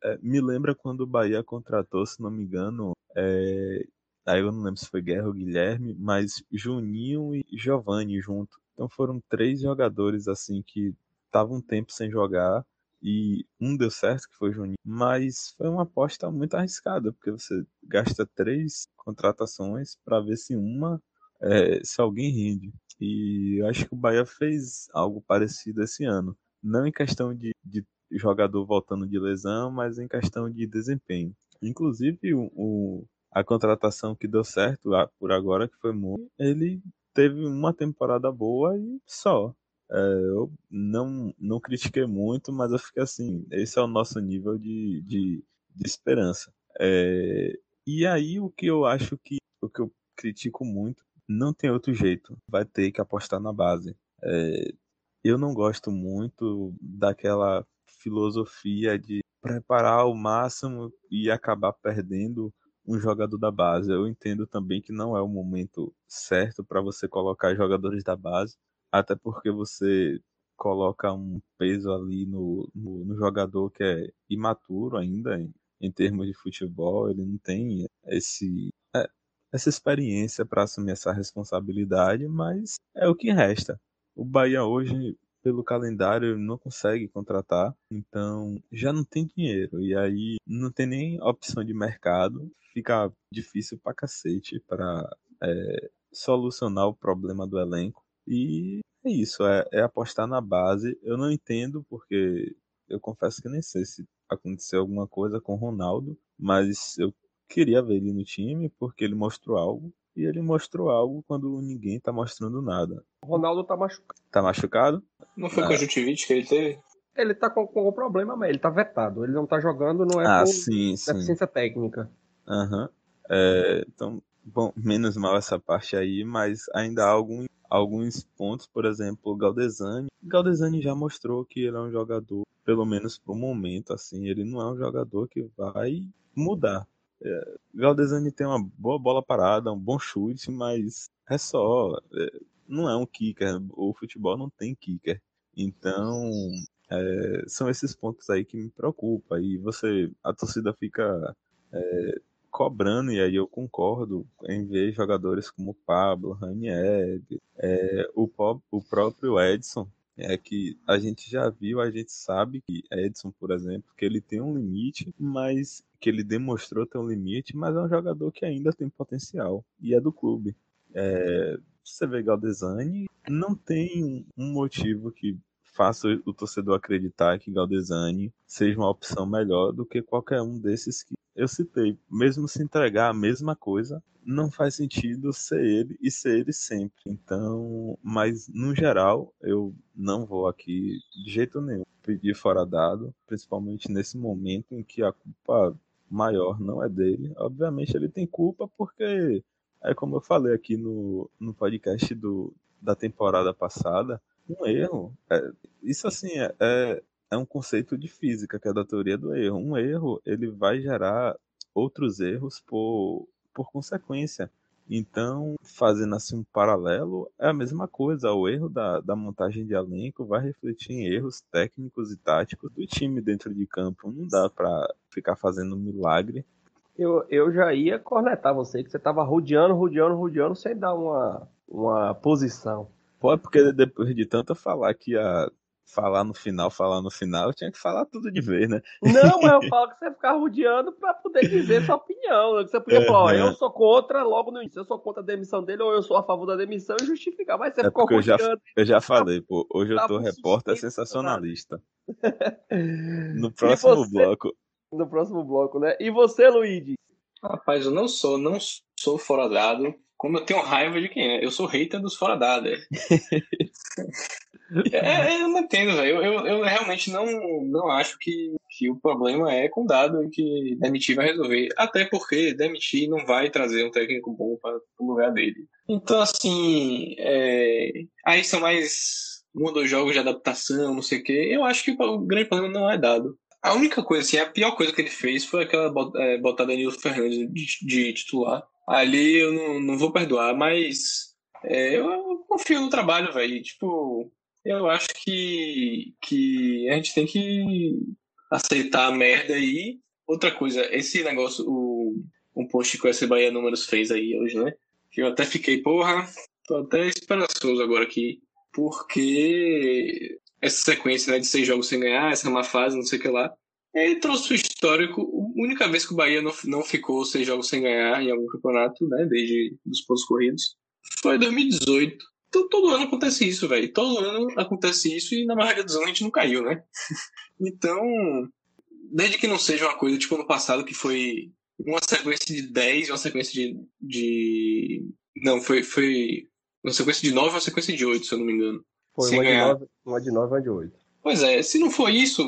É, me lembra quando o Bahia contratou, se não me engano, é, aí eu não lembro se foi Guerra ou Guilherme, mas Juninho e Giovanni junto. Então foram três jogadores assim que estavam um tempo sem jogar e um deu certo, que foi o Juninho, mas foi uma aposta muito arriscada, porque você gasta três contratações para ver se uma, é, se alguém rende. E eu acho que o Bahia fez algo parecido esse ano. Não em questão de, de jogador voltando de lesão, mas em questão de desempenho. Inclusive, o, o a contratação que deu certo por agora, que foi muito, ele teve uma temporada boa e só. É, eu não, não critiquei muito, mas eu fiquei assim, esse é o nosso nível de, de, de esperança. É, e aí o que eu acho que o que eu critico muito, não tem outro jeito, vai ter que apostar na base. É, eu não gosto muito daquela filosofia de preparar ao máximo e acabar perdendo um jogador da base. Eu entendo também que não é o momento certo para você colocar jogadores da base, até porque você coloca um peso ali no, no, no jogador que é imaturo ainda em, em, termos de futebol, ele não tem esse é, essa experiência para assumir essa responsabilidade, mas é o que resta. O Bahia hoje, pelo calendário, não consegue contratar, então já não tem dinheiro e aí não tem nem opção de mercado, fica difícil pra cacete para é, solucionar o problema do elenco. E é isso, é, é apostar na base. Eu não entendo porque eu confesso que nem sei se aconteceu alguma coisa com o Ronaldo, mas eu queria ver ele no time porque ele mostrou algo. E ele mostrou algo quando ninguém tá mostrando nada. O Ronaldo tá machucado. Tá machucado? Não foi ah. conjuntivite que ele teve? Ele tá com, com o problema, mas ele tá vetado. Ele não tá jogando, não é ah, por sim, deficiência sim. técnica. Aham. Uhum. É, então, bom, menos mal essa parte aí, mas ainda há algum, alguns pontos, por exemplo, Galdesani. Galdesani já mostrou que ele é um jogador, pelo menos pro momento, assim, ele não é um jogador que vai mudar. É, Galdesani tem uma boa bola parada, um bom chute, mas é só. É, não é um kicker. O futebol não tem kicker. Então, é, são esses pontos aí que me preocupam. E você, a torcida fica é, cobrando, e aí eu concordo, em ver jogadores como Pablo, Ranieri, é, o, o próprio Edson, é que a gente já viu, a gente sabe que Edson, por exemplo, que ele tem um limite, mas que ele demonstrou ter um limite, mas é um jogador que ainda tem potencial e é do clube. É, você vê Galdesani, não tem um motivo que faça o torcedor acreditar que Galdesani seja uma opção melhor do que qualquer um desses que eu citei. Mesmo se entregar a mesma coisa, não faz sentido ser ele e ser ele sempre. Então, mas no geral, eu não vou aqui de jeito nenhum pedir fora dado, principalmente nesse momento em que a culpa maior não é dele. Obviamente ele tem culpa porque é como eu falei aqui no, no podcast do, da temporada passada, um erro, é, isso assim é, é, é um conceito de física, que é da teoria do erro. Um erro, ele vai gerar outros erros por, por consequência. Então, fazendo assim um paralelo, é a mesma coisa. O erro da, da montagem de elenco vai refletir em erros técnicos e táticos do time dentro de campo. Não dá para ficar fazendo milagre. Eu, eu já ia cornetar você, que você tava rodeando, rodeando, rodeando, sem dar uma, uma posição. Pô, é porque depois de tanto falar que ia falar no final, falar no final, eu tinha que falar tudo de vez, né? Não, mas eu <laughs> falo que você ficar rodeando pra poder dizer sua opinião. Você podia falar, ó, eu sou contra logo no início, eu sou contra a demissão dele, ou eu sou a favor da demissão e justificar. Mas você é ficou rodeando. Eu já, eu já falei, pô, hoje eu tô repórter sensacionalista. No <laughs> próximo você, bloco. No próximo bloco, né? E você, Luigi? Rapaz, eu não sou, não sou fora dado. Como eu tenho raiva de quem é? Eu sou hater dos fora dado. <laughs> É, é, eu não entendo, velho. Eu, eu, eu, realmente não, não acho que, que o problema é com dado e que demitir vai resolver. Até porque demitir não vai trazer um técnico bom para o lugar dele. Então, assim, é... aí são mais um ou dois jogos de adaptação, não sei o quê. Eu acho que o grande problema não é dado. A única coisa, assim, a pior coisa que ele fez foi aquela é, botada Nilson Fernandes de, de, titular. Ali eu não, não vou perdoar, mas é, eu, confio no trabalho, velho. Tipo, eu acho que, que a gente tem que aceitar a merda aí. Outra coisa, esse negócio, o, um post que o S Bahia Números fez aí hoje, né? Que eu até fiquei, porra, tô até esperançoso agora aqui. Porque essa sequência né, de seis jogos sem ganhar, essa é uma fase, não sei o que lá. Ele trouxe o histórico. A única vez que o Bahia não, não ficou seis jogos sem ganhar em algum campeonato, né? Desde os pontos corridos, foi 2018. Então, todo ano acontece isso, velho. Todo ano acontece isso e na maioria dos anos a gente não caiu, né? <laughs> então, desde que não seja uma coisa tipo ano passado que foi uma sequência de 10 e uma sequência de, de. Não, foi, foi uma sequência de 9 e uma sequência de 8, se eu não me engano. Foi uma de, 9, uma de 9 e uma de 8. Pois é, se não for isso,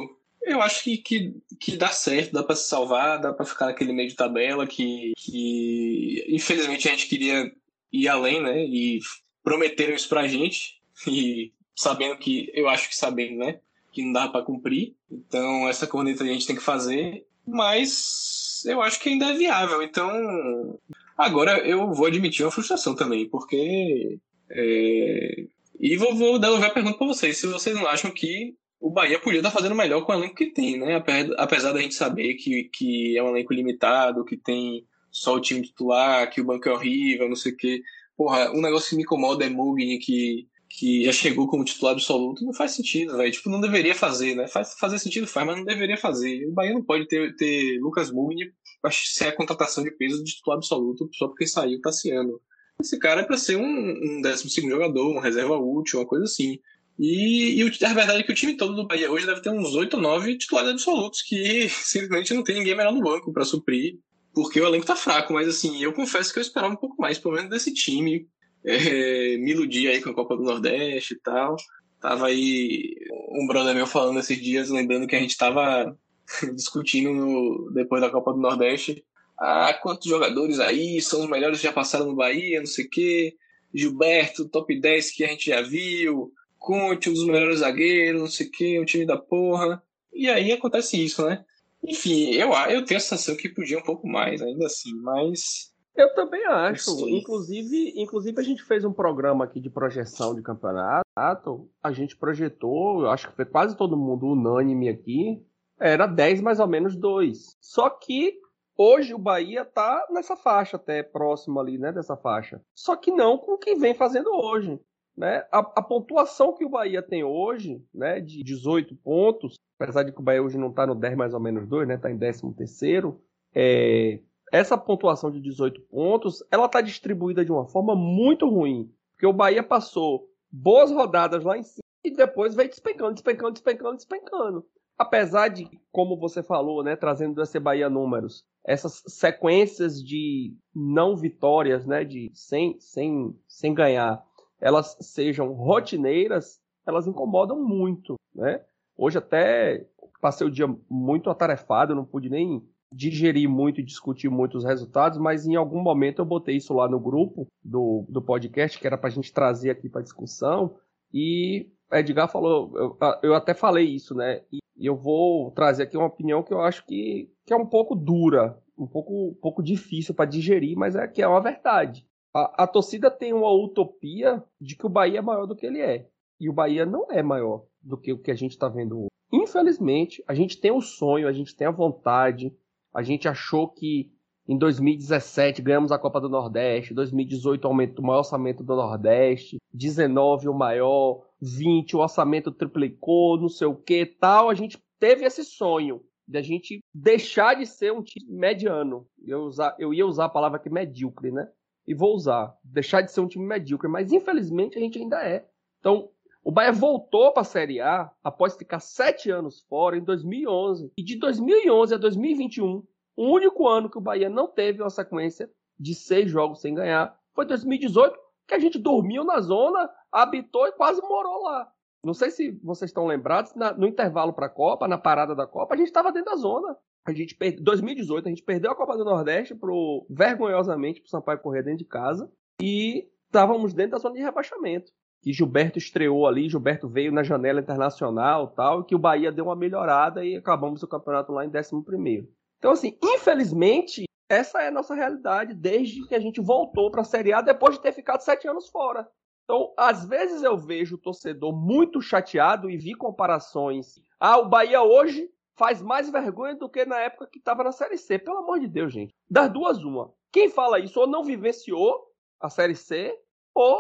eu acho que, que, que dá certo, dá para se salvar, dá para ficar naquele meio de tabela que, que infelizmente a gente queria ir além, né? E prometeram isso pra gente <laughs> e sabendo que, eu acho que sabendo, né, que não dá para cumprir. Então, essa corneta a gente tem que fazer, mas eu acho que ainda é viável. Então, agora eu vou admitir uma frustração também, porque. É... E vou, vou devolver a pergunta para vocês: se vocês não acham que o Bahia podia estar fazendo melhor com o elenco que tem, né? Apesar da gente saber que, que é um elenco limitado, que tem só o time titular, que o banco é horrível, não sei o quê porra, um negócio que me incomoda é Mugni, que, que já chegou como titular absoluto, não faz sentido, velho. Tipo, não deveria fazer, né? Faz, fazer sentido, faz, mas não deveria fazer. O Bahia não pode ter, ter Lucas Mugni pra ser a contratação de peso de titular absoluto só porque saiu Tassiano. Esse cara é pra ser um, um 12 jogador, uma reserva útil, uma coisa assim. E, e a verdade é que o time todo do Bahia hoje deve ter uns 8 ou 9 titulares absolutos, que <laughs> simplesmente não tem ninguém melhor no banco para suprir porque o elenco tá fraco, mas assim, eu confesso que eu esperava um pouco mais, pelo menos desse time. É, me iludi aí com a Copa do Nordeste e tal. Tava aí um brother meu falando esses dias, lembrando que a gente tava <laughs> discutindo no, depois da Copa do Nordeste. Ah, quantos jogadores aí são os melhores que já passaram no Bahia, não sei o quê. Gilberto, top 10 que a gente já viu. Conte, um dos melhores zagueiros, não sei o quê, um time da porra. E aí acontece isso, né? Enfim, eu, eu tenho a sensação que podia um pouco mais, ainda assim, mas. Eu também acho. Inclusive, inclusive, a gente fez um programa aqui de projeção de campeonato. A gente projetou, eu acho que foi quase todo mundo unânime aqui. Era 10 mais ou menos 2. Só que hoje o Bahia tá nessa faixa, até próximo ali, né? Dessa faixa. Só que não com o que vem fazendo hoje. Né? A, a, pontuação que o Bahia tem hoje, né, de 18 pontos, apesar de que o Bahia hoje não está no 10 mais ou menos 2, né, está em 13 terceiro, é, essa pontuação de 18 pontos, ela está distribuída de uma forma muito ruim, porque o Bahia passou boas rodadas lá em cima e depois vem despencando, despencando, despencando, despencando. Apesar de, como você falou, né, trazendo do EC Bahia números, essas sequências de não vitórias, né, de sem, sem, sem ganhar, elas sejam rotineiras, elas incomodam muito, né? Hoje até passei o dia muito atarefado, não pude nem digerir muito e discutir muito os resultados, mas em algum momento eu botei isso lá no grupo do, do podcast, que era para a gente trazer aqui para discussão, e Edgar falou, eu, eu, até falei isso, né? E eu vou trazer aqui uma opinião que eu acho que, que é um pouco dura, um pouco, um pouco difícil para digerir, mas é que é uma verdade. A, a torcida tem uma utopia de que o Bahia é maior do que ele é. E o Bahia não é maior do que o que a gente está vendo hoje. Infelizmente, a gente tem o sonho, a gente tem a vontade, a gente achou que em 2017 ganhamos a Copa do Nordeste, 2018 aumento, o maior orçamento do Nordeste, 19 o maior, 20 o orçamento triplicou, não sei o que tal. A gente teve esse sonho de a gente deixar de ser um time mediano. Eu, usar, eu ia usar a palavra aqui medíocre, né? E vou usar. Deixar de ser um time medíocre, mas infelizmente a gente ainda é. Então, o Bahia voltou para a Série A após ficar sete anos fora em 2011. E de 2011 a 2021, o único ano que o Bahia não teve uma sequência de seis jogos sem ganhar foi 2018, que a gente dormiu na zona, habitou e quase morou lá. Não sei se vocês estão lembrados, na, no intervalo para a Copa, na parada da Copa, a gente estava dentro da zona. A gente perde, 2018, a gente perdeu a Copa do Nordeste pro, vergonhosamente para o Sampaio correr dentro de casa e estávamos dentro da zona de rebaixamento que Gilberto estreou ali, Gilberto veio na janela internacional tal, que o Bahia deu uma melhorada e acabamos o campeonato lá em 11 Então, assim, infelizmente, essa é a nossa realidade desde que a gente voltou para a Série A depois de ter ficado sete anos fora. Então, às vezes eu vejo o torcedor muito chateado e vi comparações. Ah, o Bahia hoje faz mais vergonha do que na época que estava na Série C. Pelo amor de Deus, gente. Das duas, uma. Quem fala isso ou não vivenciou a Série C, ou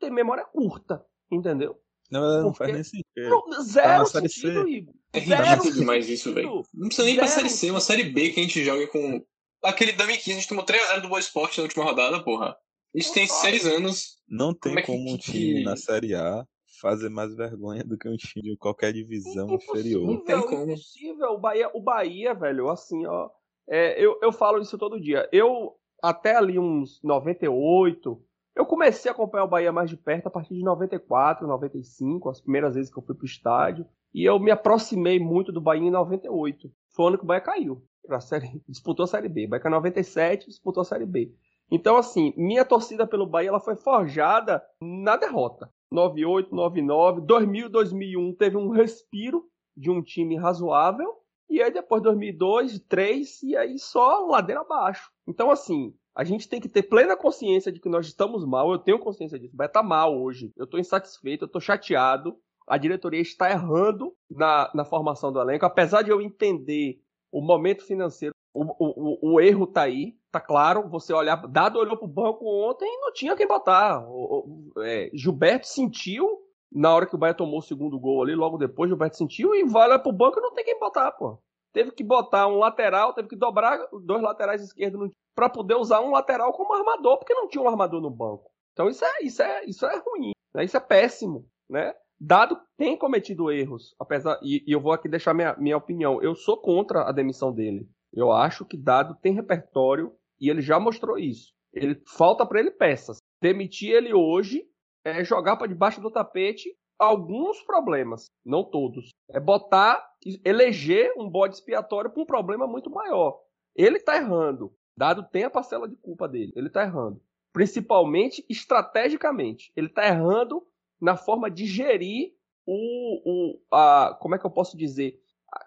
tem memória curta, entendeu? Não, não Porque... faz nem sentido. Não, zero tá sentido, Igor. É ridículo demais isso, velho. Não precisa nem ir pra Série C, uma Série B que a gente joga com... Aquele 2015, a gente tomou 3x0 do Boa Esporte na última rodada, porra. Isso tem seis anos. Não tem como, é como um time que... na Série A fazer mais vergonha do que um time de qualquer divisão inferior. Não tem como. Impossível. O Bahia, o Bahia, velho, assim, ó. É, eu, eu falo isso todo dia. Eu, até ali uns 98, eu comecei a acompanhar o Bahia mais de perto a partir de 94, 95, as primeiras vezes que eu fui pro estádio. E eu me aproximei muito do Bahia em 98. Foi o ano que o Bahia caiu. Pra série, <laughs> disputou a Série B. O Bahia caiu em 97, disputou a Série B. Então, assim, minha torcida pelo Bahia ela foi forjada na derrota. 98, 99, 2000, 2001 teve um respiro de um time razoável. E aí depois 2002, 2003 e aí só ladeira abaixo. Então, assim, a gente tem que ter plena consciência de que nós estamos mal. Eu tenho consciência disso. Vai estar tá mal hoje. Eu estou insatisfeito, eu estou chateado. A diretoria está errando na, na formação do elenco. Apesar de eu entender o momento financeiro, o, o, o, o erro está aí. Tá claro, você olhar, Dado olhou pro banco ontem e não tinha quem botar. O, o é, Gilberto sentiu na hora que o Bahia tomou o segundo gol ali, logo depois, Gilberto sentiu e vai lá pro banco e não tem quem botar, pô. Teve que botar um lateral, teve que dobrar dois laterais esquerdos para poder usar um lateral como armador, porque não tinha um armador no banco. Então isso é, isso é, isso é ruim, né? isso é péssimo, né? Dado tem cometido erros, apesar e, e, eu vou aqui deixar minha, minha opinião. Eu sou contra a demissão dele. Eu acho que Dado tem repertório e ele já mostrou isso. Ele falta para ele peças. Demitir ele hoje é jogar para debaixo do tapete alguns problemas, não todos. É botar, eleger um bode expiatório para um problema muito maior. Ele está errando. Dado tem a parcela de culpa dele. Ele está errando. Principalmente estrategicamente. Ele está errando na forma de gerir o, o a, como é que eu posso dizer?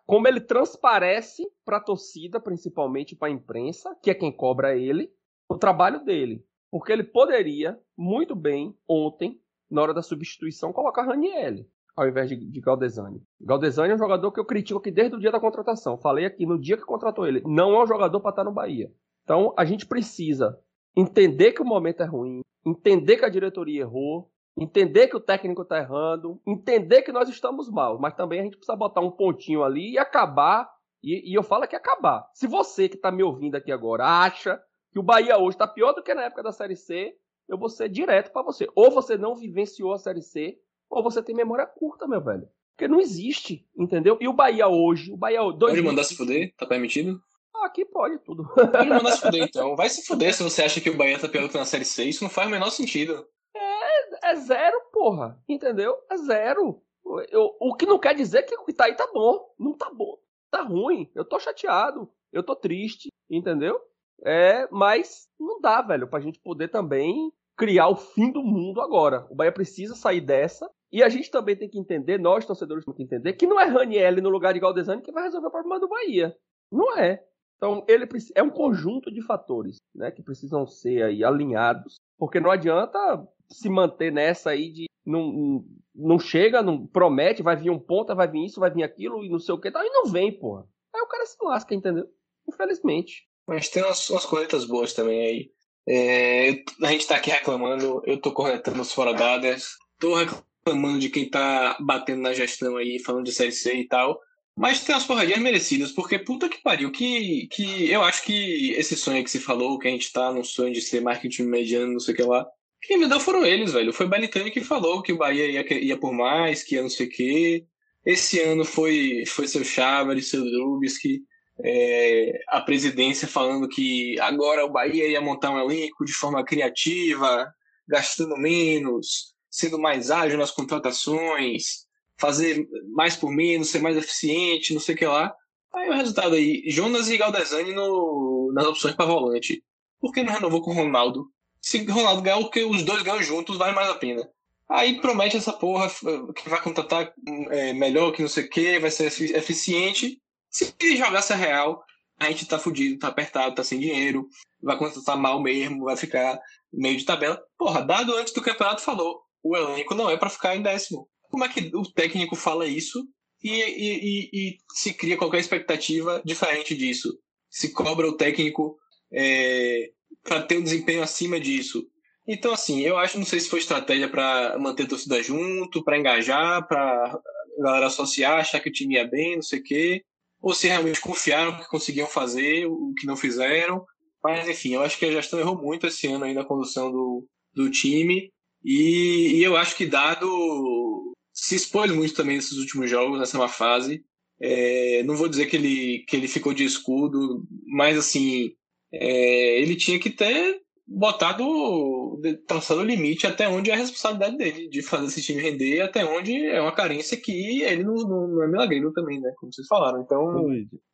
Como ele transparece para a torcida, principalmente para a imprensa, que é quem cobra ele, o trabalho dele. Porque ele poderia, muito bem, ontem, na hora da substituição, colocar Raniel ao invés de, de Galdesani. Galdesani é um jogador que eu critico aqui desde o dia da contratação. Falei aqui no dia que contratou ele. Não é um jogador para estar no Bahia. Então a gente precisa entender que o momento é ruim, entender que a diretoria errou, entender que o técnico está errando, entender que nós estamos mal, mas também a gente precisa botar um pontinho ali e acabar. E, e eu falo que acabar. Se você que está me ouvindo aqui agora acha que o Bahia hoje está pior do que na época da Série C, eu vou ser direto para você. Ou você não vivenciou a Série C, ou você tem memória curta, meu velho. Porque não existe, entendeu? E o Bahia hoje, o Bahia... Dois pode mandar se fuder? Tá permitido? Aqui pode, tudo. Pode mandar se fuder, então. Vai se fuder se você acha que o Bahia tá pior que na Série C. Isso não faz o menor sentido. É, zero, porra. Entendeu? É zero. Eu, o que não quer dizer que o que tá aí tá bom. Não tá bom. Tá ruim. Eu tô chateado. Eu tô triste. Entendeu? É, mas não dá, velho, pra gente poder também criar o fim do mundo agora. O Bahia precisa sair dessa. E a gente também tem que entender, nós torcedores temos que entender, que não é Raniel no lugar de Galdesani que vai resolver o problema do Bahia. Não é. Então, ele é um conjunto de fatores né, que precisam ser aí alinhados, porque não adianta se manter nessa aí de não, não chega, não promete, vai vir um ponta, vai vir isso, vai vir aquilo e não sei o que tal, e não vem, porra. Aí o cara se lasca, entendeu? Infelizmente. Mas tem umas, umas coletas boas também aí. É, a gente tá aqui reclamando, eu tô corretando os fora dadas, tô reclamando de quem tá batendo na gestão aí, falando de Série e tal. Mas tem umas porradinhas merecidas, porque puta que pariu, que, que eu acho que esse sonho que se falou, que a gente tá num sonho de ser marketing mediano, não sei o que lá, quem me deu foram eles, velho. Foi o que falou que o Bahia ia, ia por mais, que ia não sei o quê. Esse ano foi, foi seu Cháveres, seu Drubsky, é, a presidência falando que agora o Bahia ia montar um elenco de forma criativa, gastando menos, sendo mais ágil nas contratações, fazer mais por menos, ser mais eficiente, não sei o que lá. Aí o resultado aí, Jonas e Galdesani no, nas opções para volante. Por que não renovou com o Ronaldo? Se Ronaldo ganhar o que os dois ganham juntos, vale mais a pena. Aí promete essa porra que vai contratar é, melhor, que não sei o que, vai ser eficiente. Se jogasse a real, a gente tá fudido, tá apertado, tá sem dinheiro, vai contratar mal mesmo, vai ficar meio de tabela. Porra, dado antes do campeonato falou, o elenco não é para ficar em décimo. Como é que o técnico fala isso e, e, e, e se cria qualquer expectativa diferente disso? Se cobra o técnico é, para ter um desempenho acima disso. Então, assim, eu acho, não sei se foi estratégia para manter a torcida junto, para engajar, para galera associar, achar que o time ia bem, não sei o quê, ou se realmente confiaram que conseguiam fazer o que não fizeram. Mas, enfim, eu acho que a gestão errou muito esse ano aí na condução do, do time. E, e eu acho que, dado se expôs muito também nesses últimos jogos, nessa uma fase. É, não vou dizer que ele, que ele ficou de escudo, mas assim, é, ele tinha que ter botado, traçado o limite até onde é a responsabilidade dele, de fazer esse time render, até onde é uma carência que ele não, não, não é milagreiro também, né? Como vocês falaram. Então,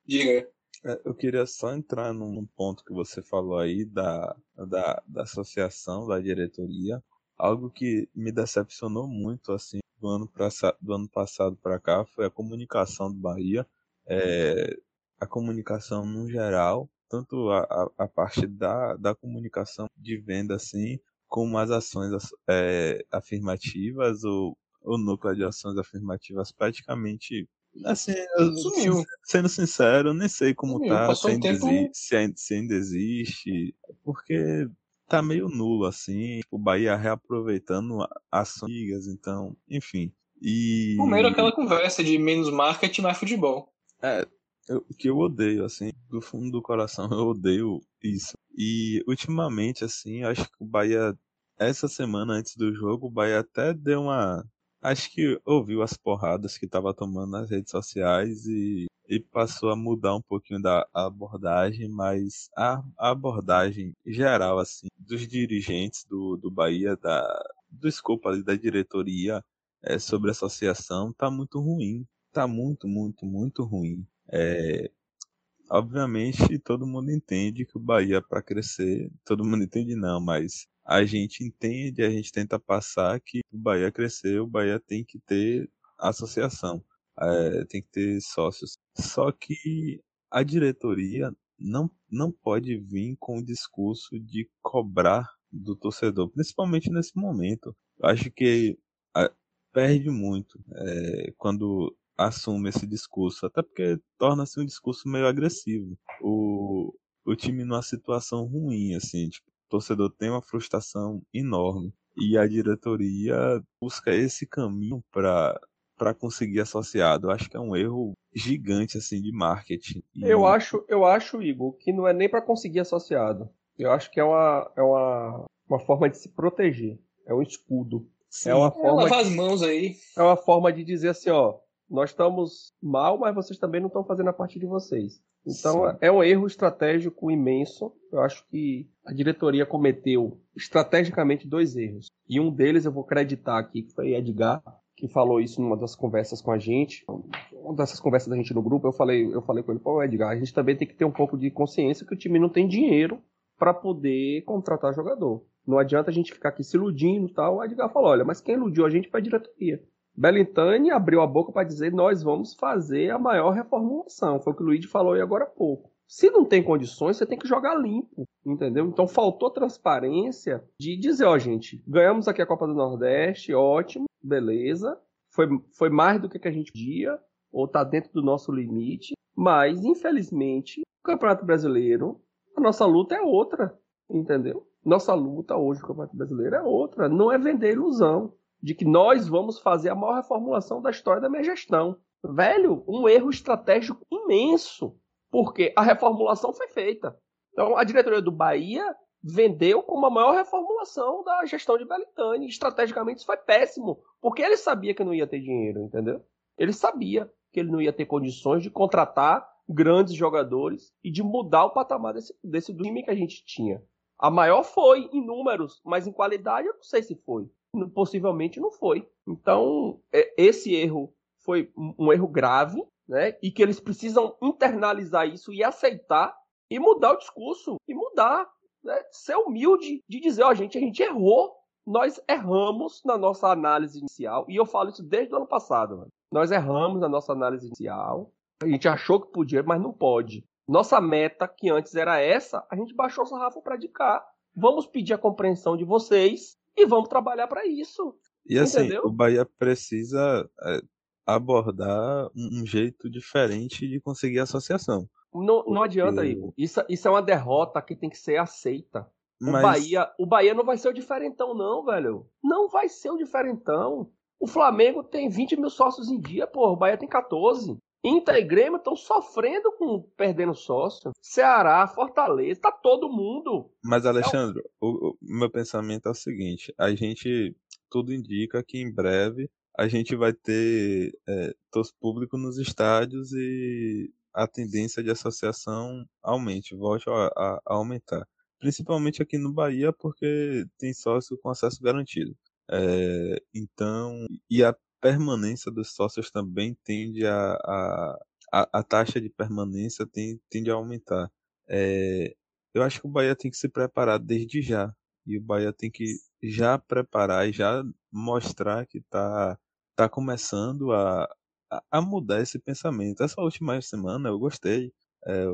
diga. É, eu queria só entrar num ponto que você falou aí da, da, da associação, da diretoria. Algo que me decepcionou muito, assim, do ano, pra, do ano passado para cá foi a comunicação do Bahia. É, a comunicação no geral, tanto a, a, a, parte da, da comunicação de venda, assim, como as ações é, afirmativas, o, o núcleo de ações afirmativas praticamente Assim, Sumiu. sendo sincero, nem sei como Sumiu. tá, se ainda, tempo... existe, se, ainda, se ainda existe, porque tá meio nulo, assim. O Bahia reaproveitando ações, então, enfim. E. Primeiro aquela conversa de menos marketing, mais futebol. É, o que eu odeio, assim, do fundo do coração, eu odeio isso. E ultimamente, assim, acho que o Bahia, essa semana antes do jogo, o Bahia até deu uma. Acho que ouviu as porradas que tava tomando nas redes sociais e e passou a mudar um pouquinho da abordagem, mas a, abordagem geral assim dos dirigentes do, do Bahia, da, do escopo ali da diretoria é, sobre a associação tá muito ruim, tá muito, muito, muito ruim. É, obviamente todo mundo entende que o Bahia para crescer, todo mundo entende não, mas a gente entende, a gente tenta passar que o Bahia crescer, o Bahia tem que ter associação é, tem que ter sócios. Só que a diretoria não, não pode vir com o discurso de cobrar do torcedor, principalmente nesse momento. Eu acho que a, perde muito é, quando assume esse discurso, até porque torna-se um discurso meio agressivo. O, o time numa situação ruim, assim, tipo, o torcedor tem uma frustração enorme e a diretoria busca esse caminho para para conseguir associado. Eu acho que é um erro gigante assim de marketing. E... Eu acho, eu acho, Igor, que não é nem para conseguir associado. Eu acho que é uma, é uma, uma forma de se proteger. É um escudo. Sim, é uma forma. Lavar as mãos aí. É uma forma de dizer assim, ó, nós estamos mal, mas vocês também não estão fazendo a parte de vocês. Então Sim. é um erro estratégico imenso. Eu acho que a diretoria cometeu estrategicamente dois erros. E um deles eu vou acreditar aqui, que foi Edgar, que falou isso numa das conversas com a gente. Uma dessas conversas da gente no grupo, eu falei, eu falei com ele, pô, Edgar, a gente também tem que ter um pouco de consciência que o time não tem dinheiro para poder contratar jogador. Não adianta a gente ficar aqui se iludindo e tal. O Edgar falou, olha, mas quem iludiu a gente foi a diretoria. Belintani abriu a boca para dizer nós vamos fazer a maior reformulação. Foi o que o Luigi falou aí agora há pouco. Se não tem condições, você tem que jogar limpo, entendeu? Então faltou transparência de dizer, ó, gente, ganhamos aqui a Copa do Nordeste, ótimo, beleza. Foi, foi mais do que a gente podia, ou tá dentro do nosso limite, mas infelizmente, o Campeonato Brasileiro, a nossa luta é outra, entendeu? Nossa luta hoje no Campeonato Brasileiro é outra, não é vender ilusão de que nós vamos fazer a maior reformulação da história da minha gestão. Velho, um erro estratégico imenso, porque a reformulação foi feita. Então, a diretoria do Bahia vendeu como a maior reformulação da gestão de Belitani. Estrategicamente, isso foi péssimo, porque ele sabia que não ia ter dinheiro, entendeu? Ele sabia que ele não ia ter condições de contratar grandes jogadores e de mudar o patamar desse, desse time que a gente tinha. A maior foi em números, mas em qualidade eu não sei se foi possivelmente não foi. Então, é, esse erro foi um erro grave, né? E que eles precisam internalizar isso e aceitar e mudar o discurso e mudar, né? ser humilde de dizer, ó, oh, gente, a gente errou, nós erramos na nossa análise inicial e eu falo isso desde o ano passado. Mano. Nós erramos na nossa análise inicial, a gente achou que podia, mas não pode. Nossa meta, que antes era essa, a gente baixou o sarrafo para de cá. Vamos pedir a compreensão de vocês e vamos trabalhar para isso. E assim, entendeu? o Bahia precisa é, abordar um jeito diferente de conseguir associação. Não, não adianta, Igor. Isso, isso é uma derrota que tem que ser aceita. O, Mas... Bahia, o Bahia não vai ser o diferentão, não, velho. Não vai ser o diferentão. O Flamengo tem 20 mil sócios em dia, pô. O Bahia tem 14. Inter e Grêmio estão sofrendo com perdendo sócio. Ceará, Fortaleza, tá todo mundo. Mas, Alexandre, é o, o, meu pensamento é o seguinte: a gente, tudo indica que em breve a gente vai ter é, público nos estádios e a tendência de associação aumente, volte a, a, a aumentar. Principalmente aqui no Bahia, porque tem sócio com acesso garantido. É, então, e a permanência dos sócios também tende a, a, a, a taxa de permanência tende, tende a aumentar. É, eu acho que o Bahia tem que se preparar desde já. E o Bahia tem que já preparar e já mostrar que está tá começando a, a mudar esse pensamento. Essa última semana eu gostei. É,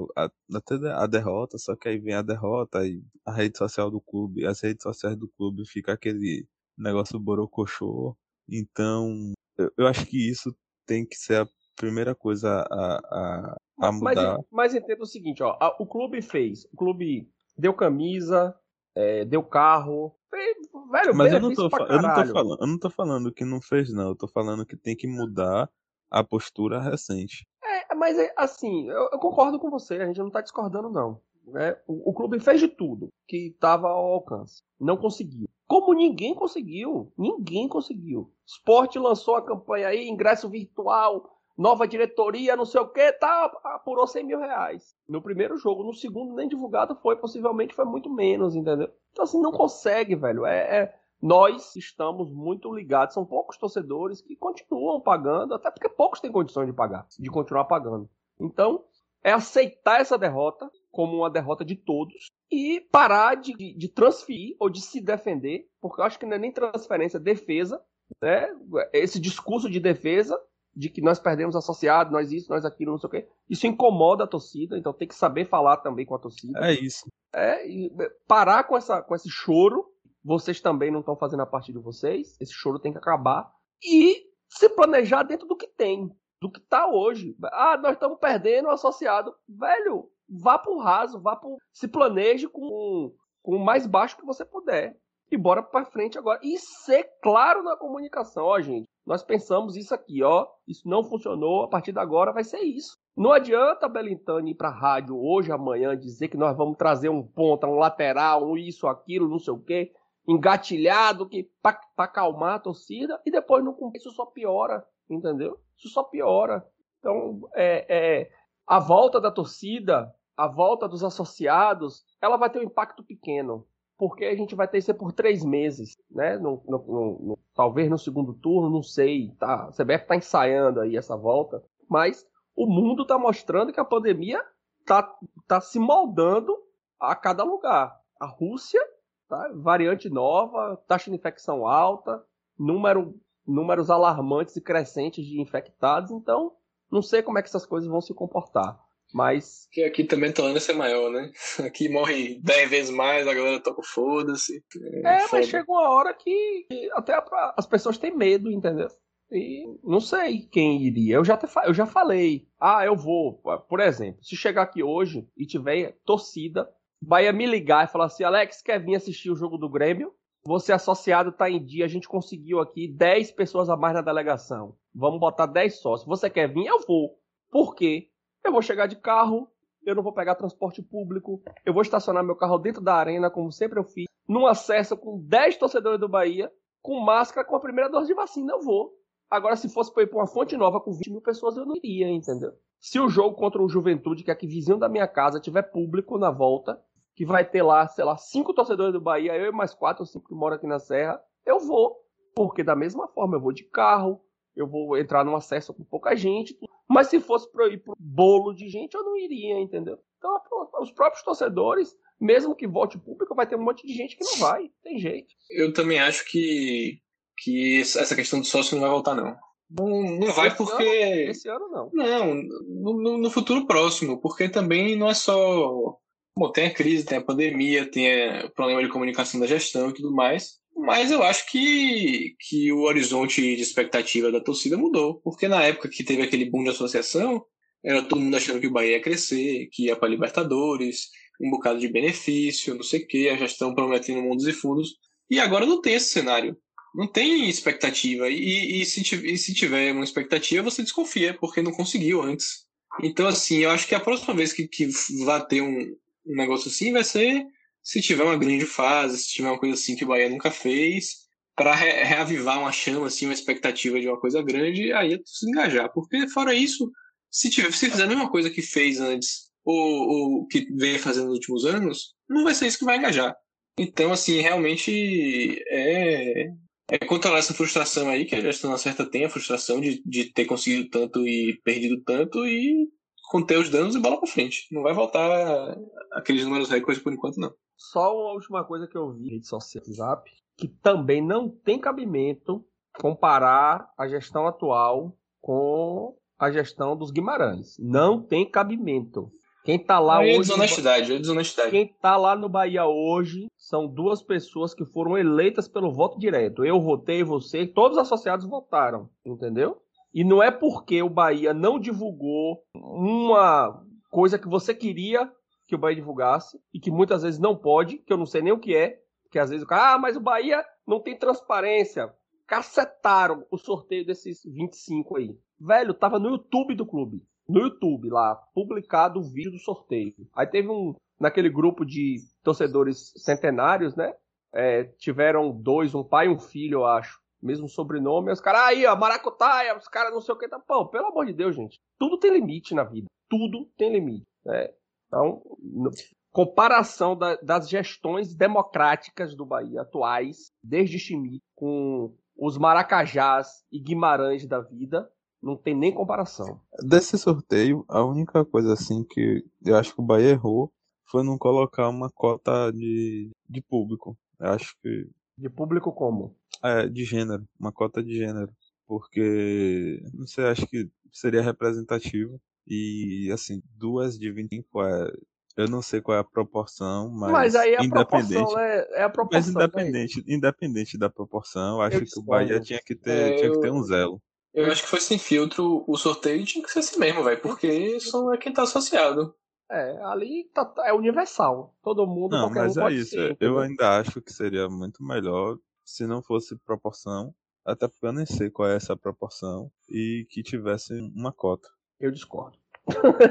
até a derrota, só que aí vem a derrota e a rede social do clube, as redes sociais do clube fica aquele negócio borocochô. Então, eu acho que isso tem que ser a primeira coisa a, a, a mudar. Mas, mas entenda o seguinte, ó, a, o clube fez, o clube deu camisa, é, deu carro, fez, velho, mas eu não, tô, eu não tô falando, eu não tô falando que não fez não, eu tô falando que tem que mudar a postura recente. É, mas é, assim, eu, eu concordo com você, a gente não tá discordando não. Né? O, o clube fez de tudo que estava ao alcance, não conseguiu. Como ninguém conseguiu. Ninguém conseguiu. Sport lançou a campanha aí, ingresso virtual, nova diretoria, não sei o que, tá, apurou 100 mil reais. No primeiro jogo, no segundo nem divulgado foi, possivelmente foi muito menos, entendeu? Então assim, não consegue, velho. É, é, nós estamos muito ligados, são poucos torcedores que continuam pagando, até porque poucos têm condições de pagar, de continuar pagando. Então, é aceitar essa derrota como uma derrota de todos e parar de, de transferir ou de se defender, porque eu acho que não é nem transferência, é defesa, né? Esse discurso de defesa de que nós perdemos associado, nós isso, nós aquilo, não sei o quê. Isso incomoda a torcida, então tem que saber falar também com a torcida. É isso. É, e parar com, essa, com esse choro. Vocês também não estão fazendo a parte de vocês. Esse choro tem que acabar. E se planejar dentro do que tem, do que tá hoje. Ah, nós estamos perdendo o associado. Velho, vá pro raso, vá pro. Se planeje com, com o mais baixo que você puder. E bora pra frente agora. E ser claro na comunicação, ó, gente. Nós pensamos isso aqui, ó. Isso não funcionou, a partir de agora vai ser isso. Não adianta a Belintani ir pra rádio hoje, amanhã, dizer que nós vamos trazer um ponta, um lateral, um isso, aquilo, não sei o quê. engatilhado que para acalmar a torcida e depois não cumprir, isso só piora, entendeu? Isso só piora. Então, é, é, a volta da torcida, a volta dos associados, ela vai ter um impacto pequeno, porque a gente vai ter isso por três meses, né? No, no, no, talvez no segundo turno, não sei, tá? A CBF está ensaiando aí essa volta, mas o mundo está mostrando que a pandemia está tá se moldando a cada lugar. A Rússia, tá? variante nova, taxa de infecção alta, número, números alarmantes e crescentes de infectados, então não sei como é que essas coisas vão se comportar. Mas. Que aqui também a tolerância é maior, né? <laughs> Aqui morre 10 vezes mais, a galera toca foda-se. É, é mas chega uma hora que até as pessoas têm medo, entendeu? E não sei quem iria. Eu já, te, eu já falei. Ah, eu vou. Por exemplo, se chegar aqui hoje e tiver torcida, Bahia me ligar e falar assim: Alex, quer vir assistir o jogo do Grêmio? Você associado tá em dia, a gente conseguiu aqui 10 pessoas a mais na delegação. Vamos botar 10 sócios. Você quer vir? Eu vou. Por quê? Eu vou chegar de carro, eu não vou pegar transporte público, eu vou estacionar meu carro dentro da arena, como sempre eu fiz, num acesso com 10 torcedores do Bahia, com máscara, com a primeira dose de vacina, eu vou. Agora, se fosse para ir para uma fonte nova com 20 mil pessoas, eu não iria, entendeu? Se o jogo contra o Juventude, que é aqui vizinho da minha casa, tiver público na volta, que vai ter lá, sei lá, cinco torcedores do Bahia, eu e mais quatro ou cinco que moram aqui na Serra, eu vou. Porque da mesma forma, eu vou de carro, eu vou entrar num acesso com pouca gente. Mas se fosse para ir pro bolo de gente, eu não iria, entendeu? Então, os próprios torcedores, mesmo que volte público, vai ter um monte de gente que não vai. Tem jeito. Eu também acho que que essa questão do sócio não vai voltar, não. Não, não vai esse porque. Ano, esse ano não. Não, no, no, futuro próximo, porque também não é só. Bom, tem a crise, tem a pandemia, tem o problema de comunicação da gestão e tudo mais. Mas eu acho que, que o horizonte de expectativa da torcida mudou. Porque na época que teve aquele boom de associação, era todo mundo achando que o Bahia ia crescer, que ia para Libertadores, um bocado de benefício, não sei o quê, a gestão prometendo mundos e fundos. E agora não tem esse cenário não tem expectativa. E, e, se, e se tiver uma expectativa, você desconfia, porque não conseguiu antes. Então, assim, eu acho que a próxima vez que, que vai ter um, um negócio assim vai ser se tiver uma grande fase, se tiver uma coisa assim que o Bahia nunca fez, para re reavivar uma chama, assim, uma expectativa de uma coisa grande, aí é se engajar. Porque, fora isso, se, tiver, se fizer a mesma coisa que fez antes, ou, ou que vem fazendo nos últimos anos, não vai ser isso que vai engajar. Então, assim, realmente é, é controlar essa frustração aí, que a gestão certa tem a frustração de, de ter conseguido tanto e perdido tanto e conter os danos e bola para frente. Não vai voltar aqueles números recordes por enquanto, não. Só uma última coisa que eu vi na rede social WhatsApp, que também não tem cabimento comparar a gestão atual com a gestão dos Guimarães. Não tem cabimento. Quem tá lá é hoje. Desonestidade, é desonestidade. Quem tá lá no Bahia hoje são duas pessoas que foram eleitas pelo voto direto. Eu votei, você, todos os associados votaram, entendeu? E não é porque o Bahia não divulgou uma coisa que você queria que o Bahia divulgasse e que muitas vezes não pode, que eu não sei nem o que é, que às vezes o cara, ah, mas o Bahia não tem transparência. Cacetaram o sorteio desses 25 aí. Velho, tava no YouTube do clube no YouTube lá, publicado o vídeo do sorteio. Aí teve um, naquele grupo de torcedores centenários, né? É, tiveram dois, um pai e um filho, eu acho. Mesmo sobrenome. Os caras, aí, ó, maracutaia, os caras não sei o que. Tá, pô, pelo amor de Deus, gente. Tudo tem limite na vida. Tudo tem limite. Né? Então, no, comparação da, das gestões democráticas do Bahia atuais, desde Chimite, com os Maracajás e Guimarães da vida, não tem nem comparação. Desse sorteio, a única coisa assim que eu acho que o Bahia errou foi não colocar uma cota de, de público. Eu acho que. De público como? É, de gênero. Uma cota de gênero. Porque, não sei, acho que seria representativo. E, assim, duas de 25 é. Eu não sei qual é a proporção, mas. Mas aí a independente, proporção é, é a proporção. Mas independente, independente da proporção, eu acho eu que o Bahia tinha que ter, é, tinha que ter um zelo. Eu acho que foi sem filtro o sorteio tinha que ser assim mesmo, velho, porque só é quem tá associado. É, ali tá, tá é universal. Todo mundo, não, qualquer mas um é pode isso. ser. eu ainda acho que seria muito melhor se não fosse proporção, até porque eu nem sei qual é essa proporção, e que tivesse uma cota. Eu discordo.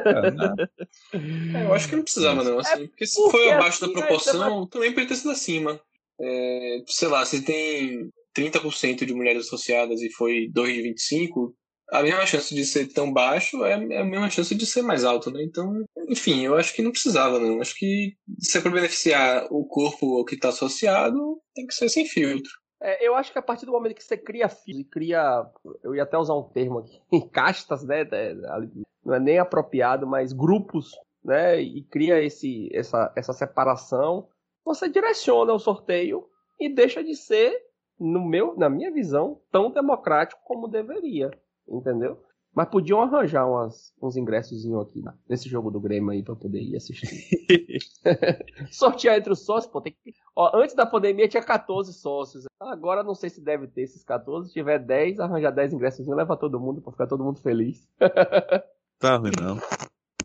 É, né? É, <laughs> eu acho que não precisava, não, assim. Porque se porque foi abaixo da assim, aí proporção, também poderia ter sido acima. É, sei lá, se tem 30% de mulheres associadas e foi 2 de 25, a mesma chance de ser tão baixo é a mesma chance de ser mais alto, né? Então, enfim, eu acho que não precisava, não. Acho que se é para beneficiar o corpo que está associado, tem que ser sem filtro. É, eu acho que a partir do momento que você cria filhos e cria, eu ia até usar um termo aqui, <laughs> castas, né? Não é nem apropriado, mas grupos, né? E cria esse, essa, essa separação. Você direciona o sorteio e deixa de ser, no meu, na minha visão, tão democrático como deveria entendeu? Mas podiam arranjar umas, uns ingressos aqui nesse jogo do Grêmio aí pra poder ir assistir. <laughs> Sortear entre os sócios, pô, tem que. Ó, antes da pandemia tinha 14 sócios. Agora não sei se deve ter esses 14. Se tiver 10, arranjar 10 ingressos, leva todo mundo pra ficar todo mundo feliz. <laughs> tá ruim não.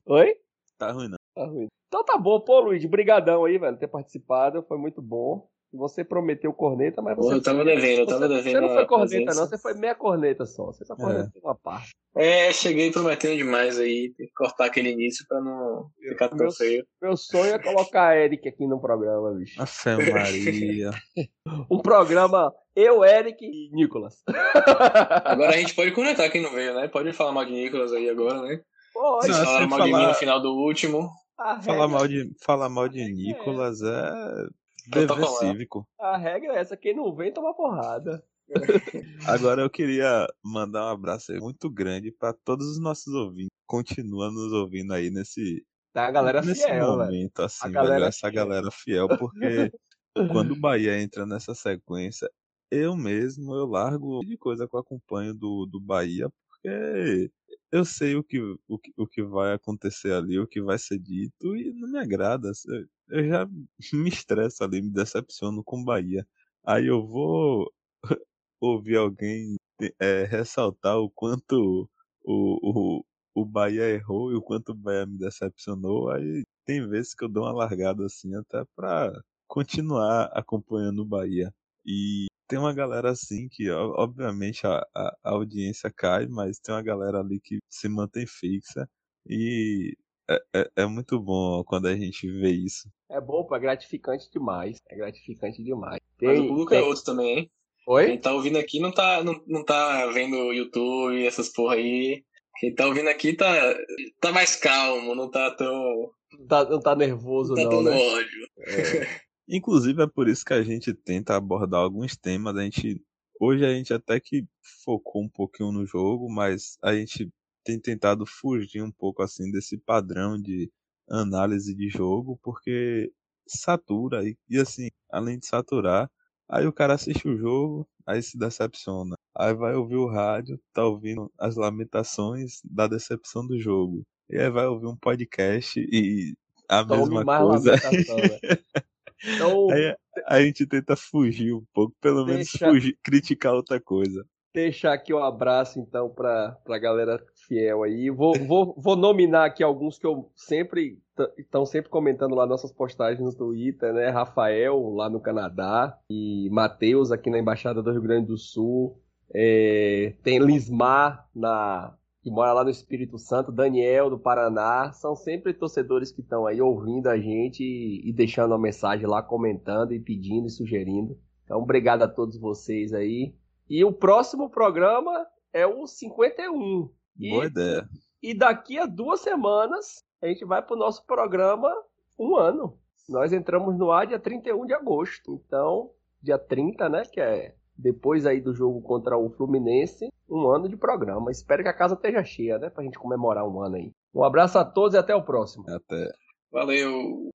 Oi? Tá ruim não. Tá ruim. Então tá bom, pô, Luiz, brigadão aí, velho, ter participado, foi muito bom. Você prometeu corneta, mas você. eu tava devendo, eu tava devendo. Você não foi corneta, não, você foi meia corneta só. Você só cornetou é. uma parte. É, cheguei prometendo demais aí. Tem que cortar aquele início pra não ficar tão meu, feio. Meu sonho é colocar a Eric aqui no programa, bicho. A fé Maria. <laughs> um programa eu, Eric e Nicolas. <laughs> agora a gente pode conectar quem não veio, né? Pode falar mal de Nicolas aí agora, né? Pode. Vocês falaram mal falar... de mim no final do último. Falar mal de, falar mal de Nicolas é Dever cívico. A regra é essa, quem não vem toma porrada. <laughs> Agora eu queria mandar um abraço muito grande para todos os nossos ouvintes. Continua nos ouvindo aí nesse, tá a galera nesse fiel, momento, velho. assim, a galera velho, essa galera fiel, porque <laughs> quando o Bahia entra nessa sequência, eu mesmo eu largo de coisa que eu acompanho do, do Bahia, porque eu sei o que, o, que, o que vai acontecer ali, o que vai ser dito, e não me agrada eu já <laughs> me estresso ali, me decepciono com Bahia. Aí eu vou <laughs> ouvir alguém é, ressaltar o quanto o, o, o Bahia errou e o quanto o Bahia me decepcionou. Aí tem vezes que eu dou uma largada assim até pra continuar acompanhando o Bahia. E tem uma galera assim que, obviamente, a, a, a audiência cai, mas tem uma galera ali que se mantém fixa. E é, é, é, muito bom quando a gente vê isso. É bom, pô, é gratificante demais. É gratificante demais. Tem, Mas o público é tem... é outro também, hein? Oi? Quem tá ouvindo aqui não tá, não, não tá vendo o YouTube, essas porra aí. Quem tá ouvindo aqui tá, tá mais calmo, não tá tão. Não tá, não tá nervoso, não. Tá tão né? ódio. É. <laughs> Inclusive é por isso que a gente tenta abordar alguns temas. A gente. Hoje a gente até que focou um pouquinho no jogo, mas a gente tem tentado fugir um pouco assim desse padrão de análise de jogo, porque satura e, e assim, além de saturar, aí o cara assiste o jogo, aí se decepciona. Aí vai ouvir o rádio, tá ouvindo as lamentações da decepção do jogo. E aí vai ouvir um podcast e a Tome mesma coisa. <laughs> Então, aí a gente tenta fugir um pouco, pelo menos fugir, criticar outra coisa deixar aqui um abraço então para a galera fiel aí. Vou, vou, vou nominar aqui alguns que eu sempre estão sempre comentando lá nossas postagens no Twitter, né? Rafael lá no Canadá e Matheus aqui na Embaixada do Rio Grande do Sul. É, tem Lismar na que mora lá no Espírito Santo, Daniel do Paraná, são sempre torcedores que estão aí ouvindo a gente e, e deixando uma mensagem lá, comentando e pedindo e sugerindo. Então, obrigado a todos vocês aí. E o próximo programa é o 51. E, Boa ideia. E daqui a duas semanas a gente vai para o nosso programa um ano. Nós entramos no ar dia 31 de agosto. Então, dia 30, né? Que é depois aí do jogo contra o Fluminense, um ano de programa. Espero que a casa esteja cheia, né? Pra gente comemorar um ano aí. Um abraço a todos e até o próximo. Até. Valeu.